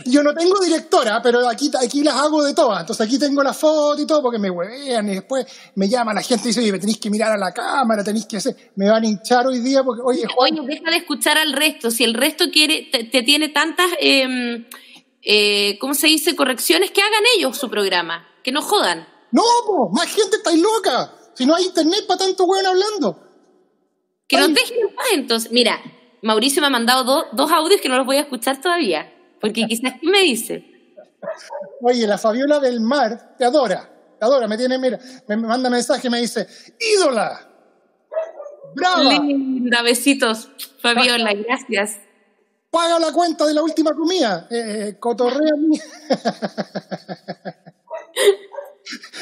Speaker 1: Yo no tengo directora, pero aquí, aquí las hago de todas. Entonces aquí tengo la foto y todo porque me huevean y después me llama la gente y dice, oye, me tenéis que mirar a la cámara, tenéis que hacer. Me van a hinchar hoy día porque, oye, Juan,
Speaker 2: Oye, deja de escuchar al resto. Si el resto quiere, te, te tiene tantas, eh, eh, ¿cómo se dice? Correcciones, que hagan ellos su programa. Que no jodan.
Speaker 1: no, po, más gente estáis loca. Si no hay internet para tanto weón hablando.
Speaker 2: Que nos
Speaker 1: Ay.
Speaker 2: dejen en paz, entonces. Mira, Mauricio me ha mandado do- dos audios que no los voy a escuchar todavía. Porque quizás, ¿qué me dice?
Speaker 1: Oye, la Fabiola del Mar te adora, te adora, me tiene, mira, me me manda mensaje, me dice, ídola, brava,
Speaker 2: Linda, besitos. Fabiola, gracias.
Speaker 1: paga la cuenta de la última comida, eh, eh, cotorrea mi-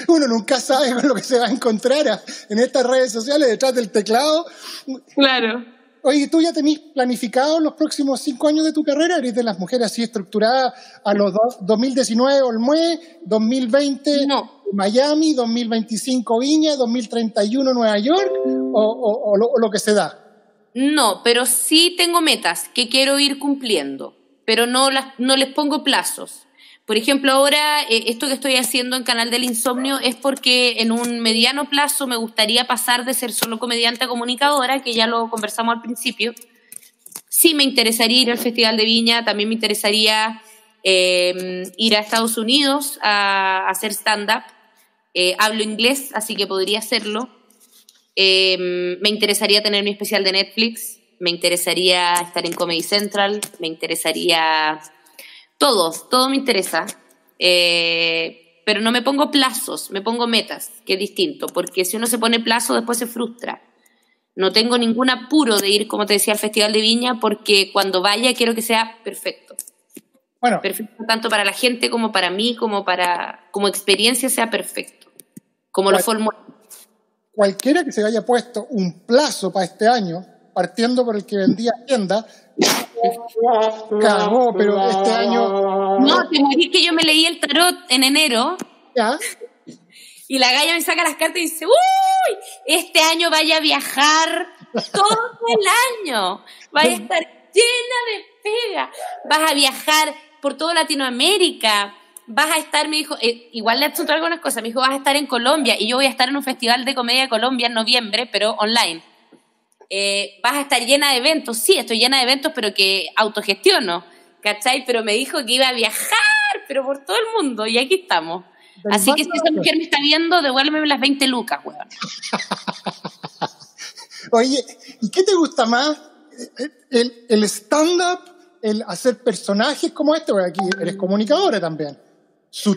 Speaker 1: Uno nunca sabe con lo que se va a encontrar en estas redes sociales detrás del teclado.
Speaker 2: Claro.
Speaker 1: Oye, ¿tú ya tenés planificado los próximos cinco años de tu carrera? ¿Eres de las mujeres así estructuradas a los dos- 2019 Olmué, 2020
Speaker 2: No.
Speaker 1: Miami, 2025 Viña, 2031 Nueva York o, o- o lo, o lo que se da?
Speaker 2: No, pero sí tengo metas que quiero ir cumpliendo, pero no, las, no les pongo plazos. Por ejemplo, ahora eh, esto que estoy haciendo en Canal del Insomnio es porque en un mediano plazo me gustaría pasar de ser solo comediante a comunicadora, que ya lo conversamos al principio. Sí me interesaría ir al Festival de Viña, también me interesaría eh, ir a Estados Unidos a, hacer stand-up. Eh, hablo inglés, así que podría hacerlo. Eh, me interesaría tener mi especial de Netflix, me interesaría estar en Comedy Central, me interesaría todo, todo me interesa. Eh, pero no me pongo plazos, me pongo metas, que es distinto, porque si uno se pone plazo después se frustra. No tengo ningún apuro de ir, como te decía, al Festival de Viña, porque cuando vaya quiero que sea perfecto.
Speaker 1: Bueno,
Speaker 2: Perfecto tanto para la gente como para mí, como para como experiencia sea perfecto. Como lo formulé.
Speaker 1: cualquiera que se haya puesto un plazo para este año, partiendo por el que vendía tienda, cagó, pero este año
Speaker 2: No, te morí que yo me leí el tarot en enero
Speaker 1: ya,
Speaker 2: y la galla me saca las cartas y dice, ¡Uy! Este año vaya a viajar todo el año. Vas a estar llena de pega. Vas a viajar por toda Latinoamérica. Vas a estar, me dijo, eh, igual le hecho algunas cosas. Me dijo, vas a estar en Colombia y yo voy a estar en un festival de comedia de Colombia en noviembre, pero online. Eh, vas a estar llena de eventos. Sí, estoy llena de eventos, pero que autogestiono. ¿Cachai? Pero me dijo que iba a viajar, pero por todo el mundo. Y aquí estamos. Así que si esa mujer me está viendo, devuélveme las 20 lucas, weón.
Speaker 1: Oye, ¿y qué te gusta más? ¿El, el stand-up? ¿El hacer personajes como este? Porque aquí eres comunicadora también.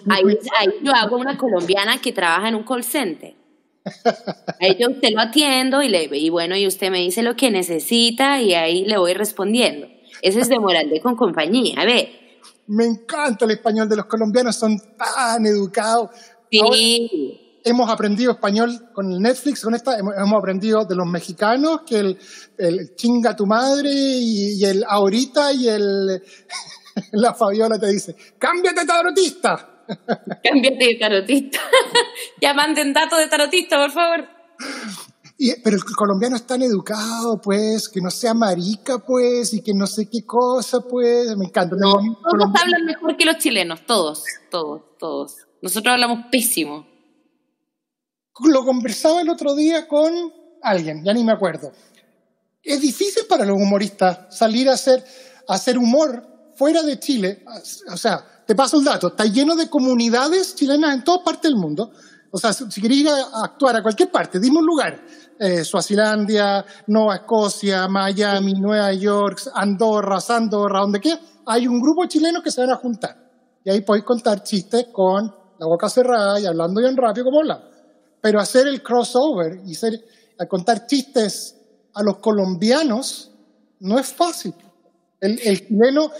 Speaker 2: Ahí, ahí yo hago una colombiana que trabaja en un call center. Ahí yo usted lo atiendo y, le, y bueno, y usted me dice lo que necesita y ahí le voy respondiendo. Eso es de Moralde con compañía. A ver,
Speaker 1: me encanta el español de los colombianos, son tan educados. Sí. hemos aprendido español con el Netflix, con esta, hemos, aprendido de los mexicanos que el, el chinga tu madre y, el ahorita y el la Fabiola te dice, cámbiate tarotista.
Speaker 2: cámbiate de tarotista. ya manden datos de tarotista, por favor
Speaker 1: pero el colombiano es tan educado, pues, que no sea marica, pues, y que no sé qué cosa, pues, me encanta.
Speaker 2: todos hablan mejor que los chilenos, todos, todos, todos. Nosotros hablamos pésimo.
Speaker 1: Lo conversaba el otro día con alguien, ya ni me acuerdo. Es difícil para los humoristas salir a hacer, a hacer humor fuera de Chile. O sea, te paso el dato, está lleno de comunidades chilenas en toda parte del mundo. O sea, si queréis ir a actuar a cualquier parte, dime un lugar eh, Suazilandia, Nueva Escocia, Miami, Nueva York, Andorra, Sandorra, donde quiera, hay un grupo chileno que se van a juntar. Y ahí podéis contar chistes con la boca cerrada y hablando bien rápido como hablamos. Pero hacer el crossover y ser, contar chistes a los colombianos no es fácil. El chileno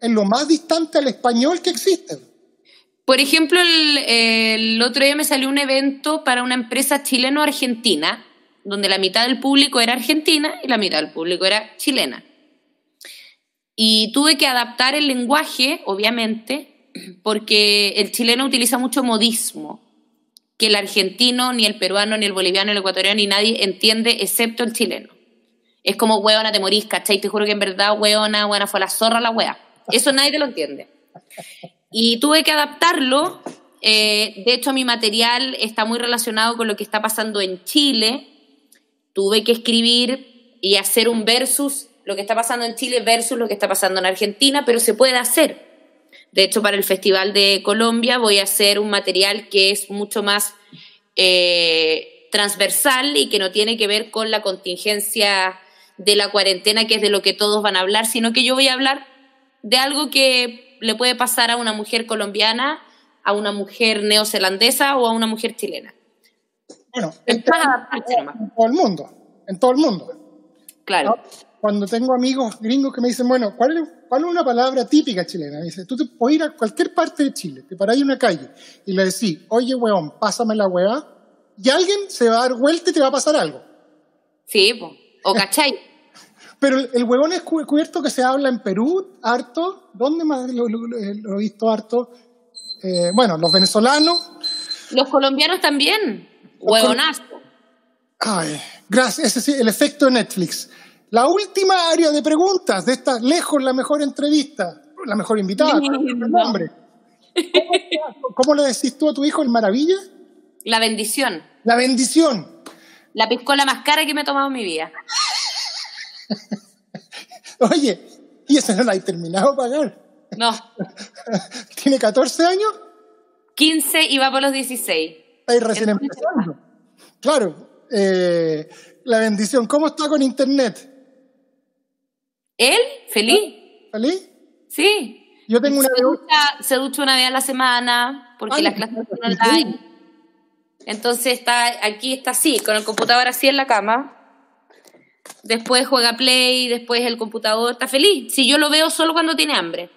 Speaker 1: es lo más distante al español que existe.
Speaker 2: Por ejemplo, el, el, otro día me salió un evento para una empresa chileno-argentina donde la mitad del público era argentina y la mitad del público era chilena. Y tuve que adaptar el lenguaje, obviamente, porque el chileno utiliza mucho modismo, que el argentino, ni el peruano, ni el boliviano, ni el ecuatoriano, ni nadie entiende, excepto el chileno. Es como, hueona, te morís, ¿cachai? Te juro que en verdad, hueona, hueona, fue la zorra la wea. Eso nadie te lo entiende. Y tuve que adaptarlo. Eh, de hecho, mi material está muy relacionado con lo que está pasando en Chile, tuve que escribir y hacer un versus lo que está pasando en Chile versus lo que está pasando en Argentina, pero se puede hacer. De hecho, para el Festival de Colombia voy a hacer un material que es mucho más eh, transversal y que no tiene que ver con la contingencia de la cuarentena, que es de lo que todos van a hablar, sino que yo voy a hablar de algo que le puede pasar a una mujer colombiana, a una mujer neozelandesa o a una mujer chilena.
Speaker 1: Bueno, en, todo el mundo, en todo el mundo.
Speaker 2: Claro.
Speaker 1: Cuando tengo amigos gringos que me dicen, bueno, ¿cuál es, cuál es una palabra típica chilena? Me dice, tú te puedes ir a cualquier parte de Chile, te paráis en una calle y le decís, oye, weón, pásame la weá, y alguien se va a dar vuelta y te va a pasar algo.
Speaker 2: Sí, o cachai.
Speaker 1: Pero el, huevón es cubierto que se habla en Perú, harto. ¿Dónde más lo, he visto harto? Eh, bueno, los venezolanos.
Speaker 2: Los colombianos también. Huevonazo.
Speaker 1: Ay, gracias. Ese sí, el efecto de Netflix. La última área de preguntas de esta lejos la mejor entrevista, la mejor invitada. nombre. ¿Cómo, le decís tú a tu hijo el maravilla?
Speaker 2: La bendición.
Speaker 1: La bendición.
Speaker 2: La piscola más cara que me he tomado en mi vida.
Speaker 1: Oye, ¿y esa no la hay terminado de pagar?
Speaker 2: No.
Speaker 1: ¿Tiene 14 años?
Speaker 2: 15 y va por los 16
Speaker 1: recién empezando. Claro, eh, la bendición. ¿Cómo está con internet?
Speaker 2: ¿Él? ¿Feliz?
Speaker 1: ¿Feliz?
Speaker 2: Sí.
Speaker 1: Yo tengo una...
Speaker 2: Se ducha, se ducha una vez a la semana porque las clases son online. Entonces está aquí está así, con el computador así en la cama. Después juega Play, después el computador está feliz. Si yo lo veo solo cuando tiene hambre.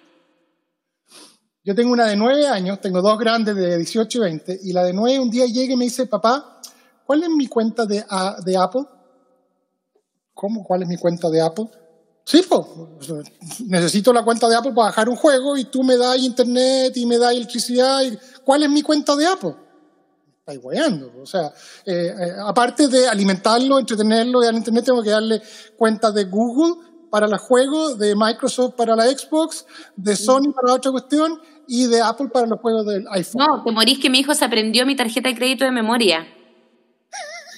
Speaker 1: Yo tengo una de nueve años, tengo dos grandes de 18 y 20, y la de nueve un día llega y me dice, papá, ¿cuál es mi cuenta de, de Apple? ¿Cómo? ¿Cuál es mi cuenta de Apple? Sí, pues, necesito la cuenta de Apple para bajar un juego y tú me das internet y me das electricidad. Y, ¿Cuál es mi cuenta de Apple? Estáis guayando. O sea, eh, eh, aparte de alimentarlo, entretenerlo y al internet, tengo que darle cuenta de Google para los juegos, de Microsoft para la Xbox, de Sony para la otra cuestión y de Apple para los juegos del iPhone.
Speaker 2: No, te morís que mi hijo se aprendió mi tarjeta de crédito de memoria.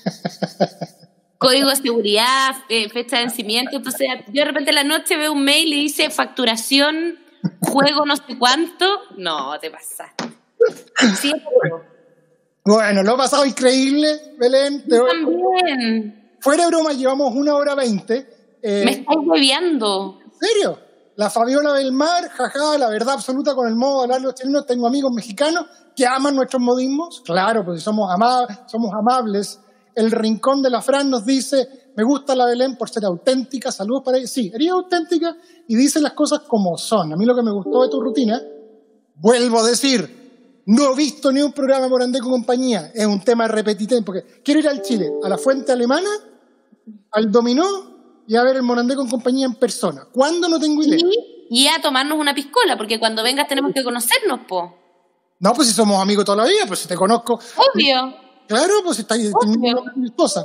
Speaker 2: Código de seguridad, eh, fecha de vencimiento. Entonces, yo de repente en la noche veo un mail y dice facturación, juego no sé cuánto. No, te pasaste. Sí,
Speaker 1: Bueno, lo he pasado increíble, Belén.
Speaker 2: yo también.
Speaker 1: Fuera de broma, llevamos una hora veinte. Eh,
Speaker 2: Me estáis bebiendo.
Speaker 1: ¿En serio? La Fabiola del Mar, jaja, la verdad absoluta con el modo de hablar los chilenos. Tengo amigos mexicanos que aman nuestros modismos. Claro, porque somos, ama somos amables. El Rincón de la Fran nos dice, me gusta la Belén por ser auténtica. Saludos para ella. Sí, eres auténtica y dice las cosas como son. A mí lo que me gustó de tu rutina, vuelvo a decir, no he visto ni un programa por Andé con compañía. Es un tema repetitivo, porque quiero ir al Chile, a la fuente alemana, al dominó y a ver el Morandé con compañía en persona. ¿Cuándo? No tengo idea.
Speaker 2: Y, y a tomarnos una piscola, porque cuando vengas tenemos que conocernos, po.
Speaker 1: No, pues si somos amigos toda la vida, pues si te conozco.
Speaker 2: Obvio.
Speaker 1: Claro, pues si teniendo mi esposa.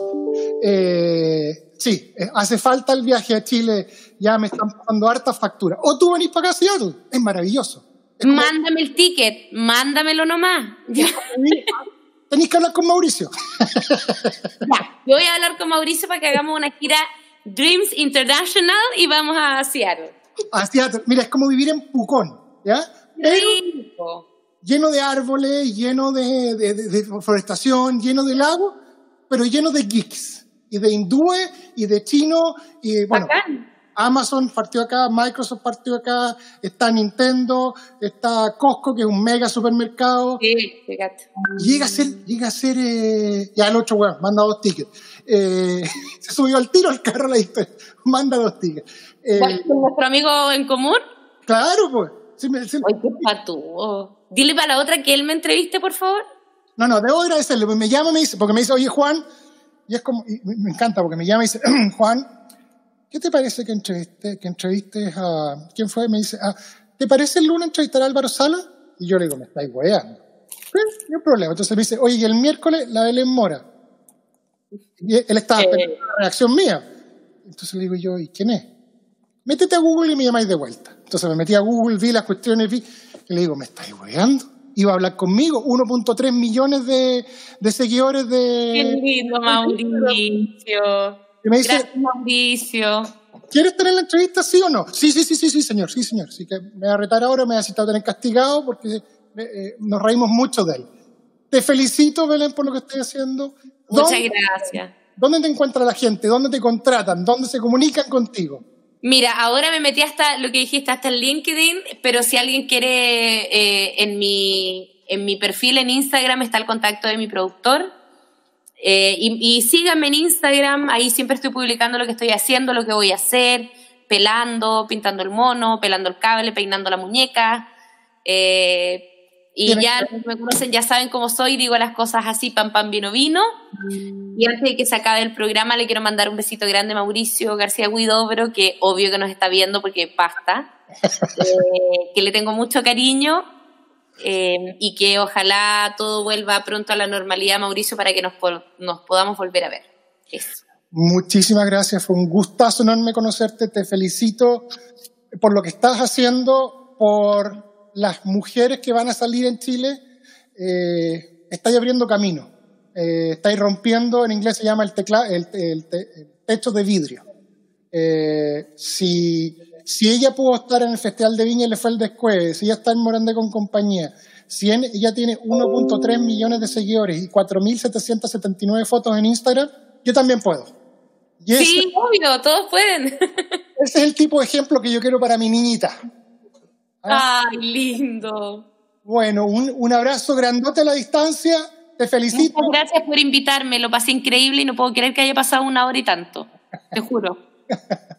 Speaker 1: Eh, sí, eh, hace falta el viaje a Chile, ya me están pagando harta factura. O tú venís para acá, Seattle, es maravilloso.
Speaker 2: Mándame el ticket, mándamelo nomás.
Speaker 1: Tenéis que hablar con Mauricio.
Speaker 2: Ya, Yo voy a hablar con Mauricio para que hagamos una gira Dreams International y vamos a Seattle.
Speaker 1: A Seattle. Mira, es como vivir en Pucón, ¿ya?
Speaker 2: Rico.
Speaker 1: lleno de árboles, lleno de, de, de- de forestación, lleno de lagos, pero lleno de geeks. Y de hindúes, y de chinos, y bueno,
Speaker 2: Bacán.
Speaker 1: Amazon partió acá, Microsoft partió acá, está Nintendo, está Costco, que es un mega supermercado.
Speaker 2: Sí, fíjate.
Speaker 1: Llega a ser, llega a ser, eh, ya el otro weón, manda dos tickets. Eh, se subió al tiro al carro la historia, manda dos tickets. Eh,
Speaker 2: ¿Con nuestro amigo en común?
Speaker 1: claro, pues. Sí, me- sí-
Speaker 2: Ay, qué patúo. Dile para la otra que él me entreviste, por favor.
Speaker 1: no, no, debo agradecerle, porque me llama, me dice, porque me dice, oye Juan, y es como, y me encanta, porque me llama y dice, Juan, ¿qué te parece que, entreviste, que entrevistes a, ¿quién fue? Me dice, ah, ¿te parece el lunes entrevistar a Álvaro Sala? Y yo le digo, me estáis weando. "Sí, No hay problema. Entonces me dice, oye, y el miércoles la Belén Mora. Y él estaba
Speaker 2: Eh.
Speaker 1: esperando una reacción mía. Entonces le digo yo, ¿y quién es? Métete a Google y me llamáis de vuelta. Entonces me metí a Google, vi las cuestiones, vi, y le digo, ¿me estáis weando? Iba a hablar conmigo, 1.3 millones de, de seguidores
Speaker 2: Qué
Speaker 1: de...
Speaker 2: lindo, Mauricio.
Speaker 1: Y me dice,
Speaker 2: Gracias, Mauricio.
Speaker 1: ¿quieres tener la entrevista, sí o no? Sí, sí, sí, sí, sí, señor, sí, señor. Así que me va a retar ahora, me va a necesitar tener castigado porque eh, eh, nos reímos mucho de él. Te felicito, Belén, por lo que estoy haciendo.
Speaker 2: Muchas
Speaker 1: ¿Dónde-
Speaker 2: gracias.
Speaker 1: ¿Dónde te encuentra la gente? ¿Dónde te contratan? ¿Dónde se comunican contigo?
Speaker 2: Mira, ahora me metí hasta lo que dijiste, hasta el LinkedIn, pero si alguien quiere, eh, en, mi, en mi perfil en Instagram está el contacto de mi productor. Eh, y, y síganme en Instagram, ahí siempre estoy publicando lo que estoy haciendo, lo que voy a hacer, pelando, pintando el mono, pelando el cable, peinando la muñeca. Eh, y ya me conocen ya saben cómo soy, digo las cosas así, pam, pam, vino, vino. Y antes de que se acabe el programa, le quiero mandar un besito grande a Mauricio García Guidobro, que obvio que nos está viendo porque basta. Eh, que le tengo mucho cariño eh, y que ojalá todo vuelva pronto a la normalidad, Mauricio, para que nos, po- nos podamos volver a ver.
Speaker 1: Muchísimas gracias, fue un gustazo enorme conocerte, te felicito por lo que estás haciendo, por las mujeres que van a salir en Chile, eh, estáis abriendo camino, eh, estáis rompiendo, en inglés se llama el, tecla, el, el el techo de vidrio. Eh, si ella pudo estar en el Festival de Viña y le fue el descueve, si ella está en Morandé con compañía, si ella tiene 1.3 millones de seguidores y 4.779 fotos en Instagram, yo también puedo. Y ese,
Speaker 2: Sí, obvio, todos pueden.
Speaker 1: ese es el tipo de ejemplo que yo quiero para mi niñita.
Speaker 2: Ay, lindo.
Speaker 1: Bueno, un, un abrazo grandote a la distancia, te felicito.
Speaker 2: Muchas gracias por invitarme, lo pasé increíble y no puedo creer que haya pasado una hora y tanto. Te juro.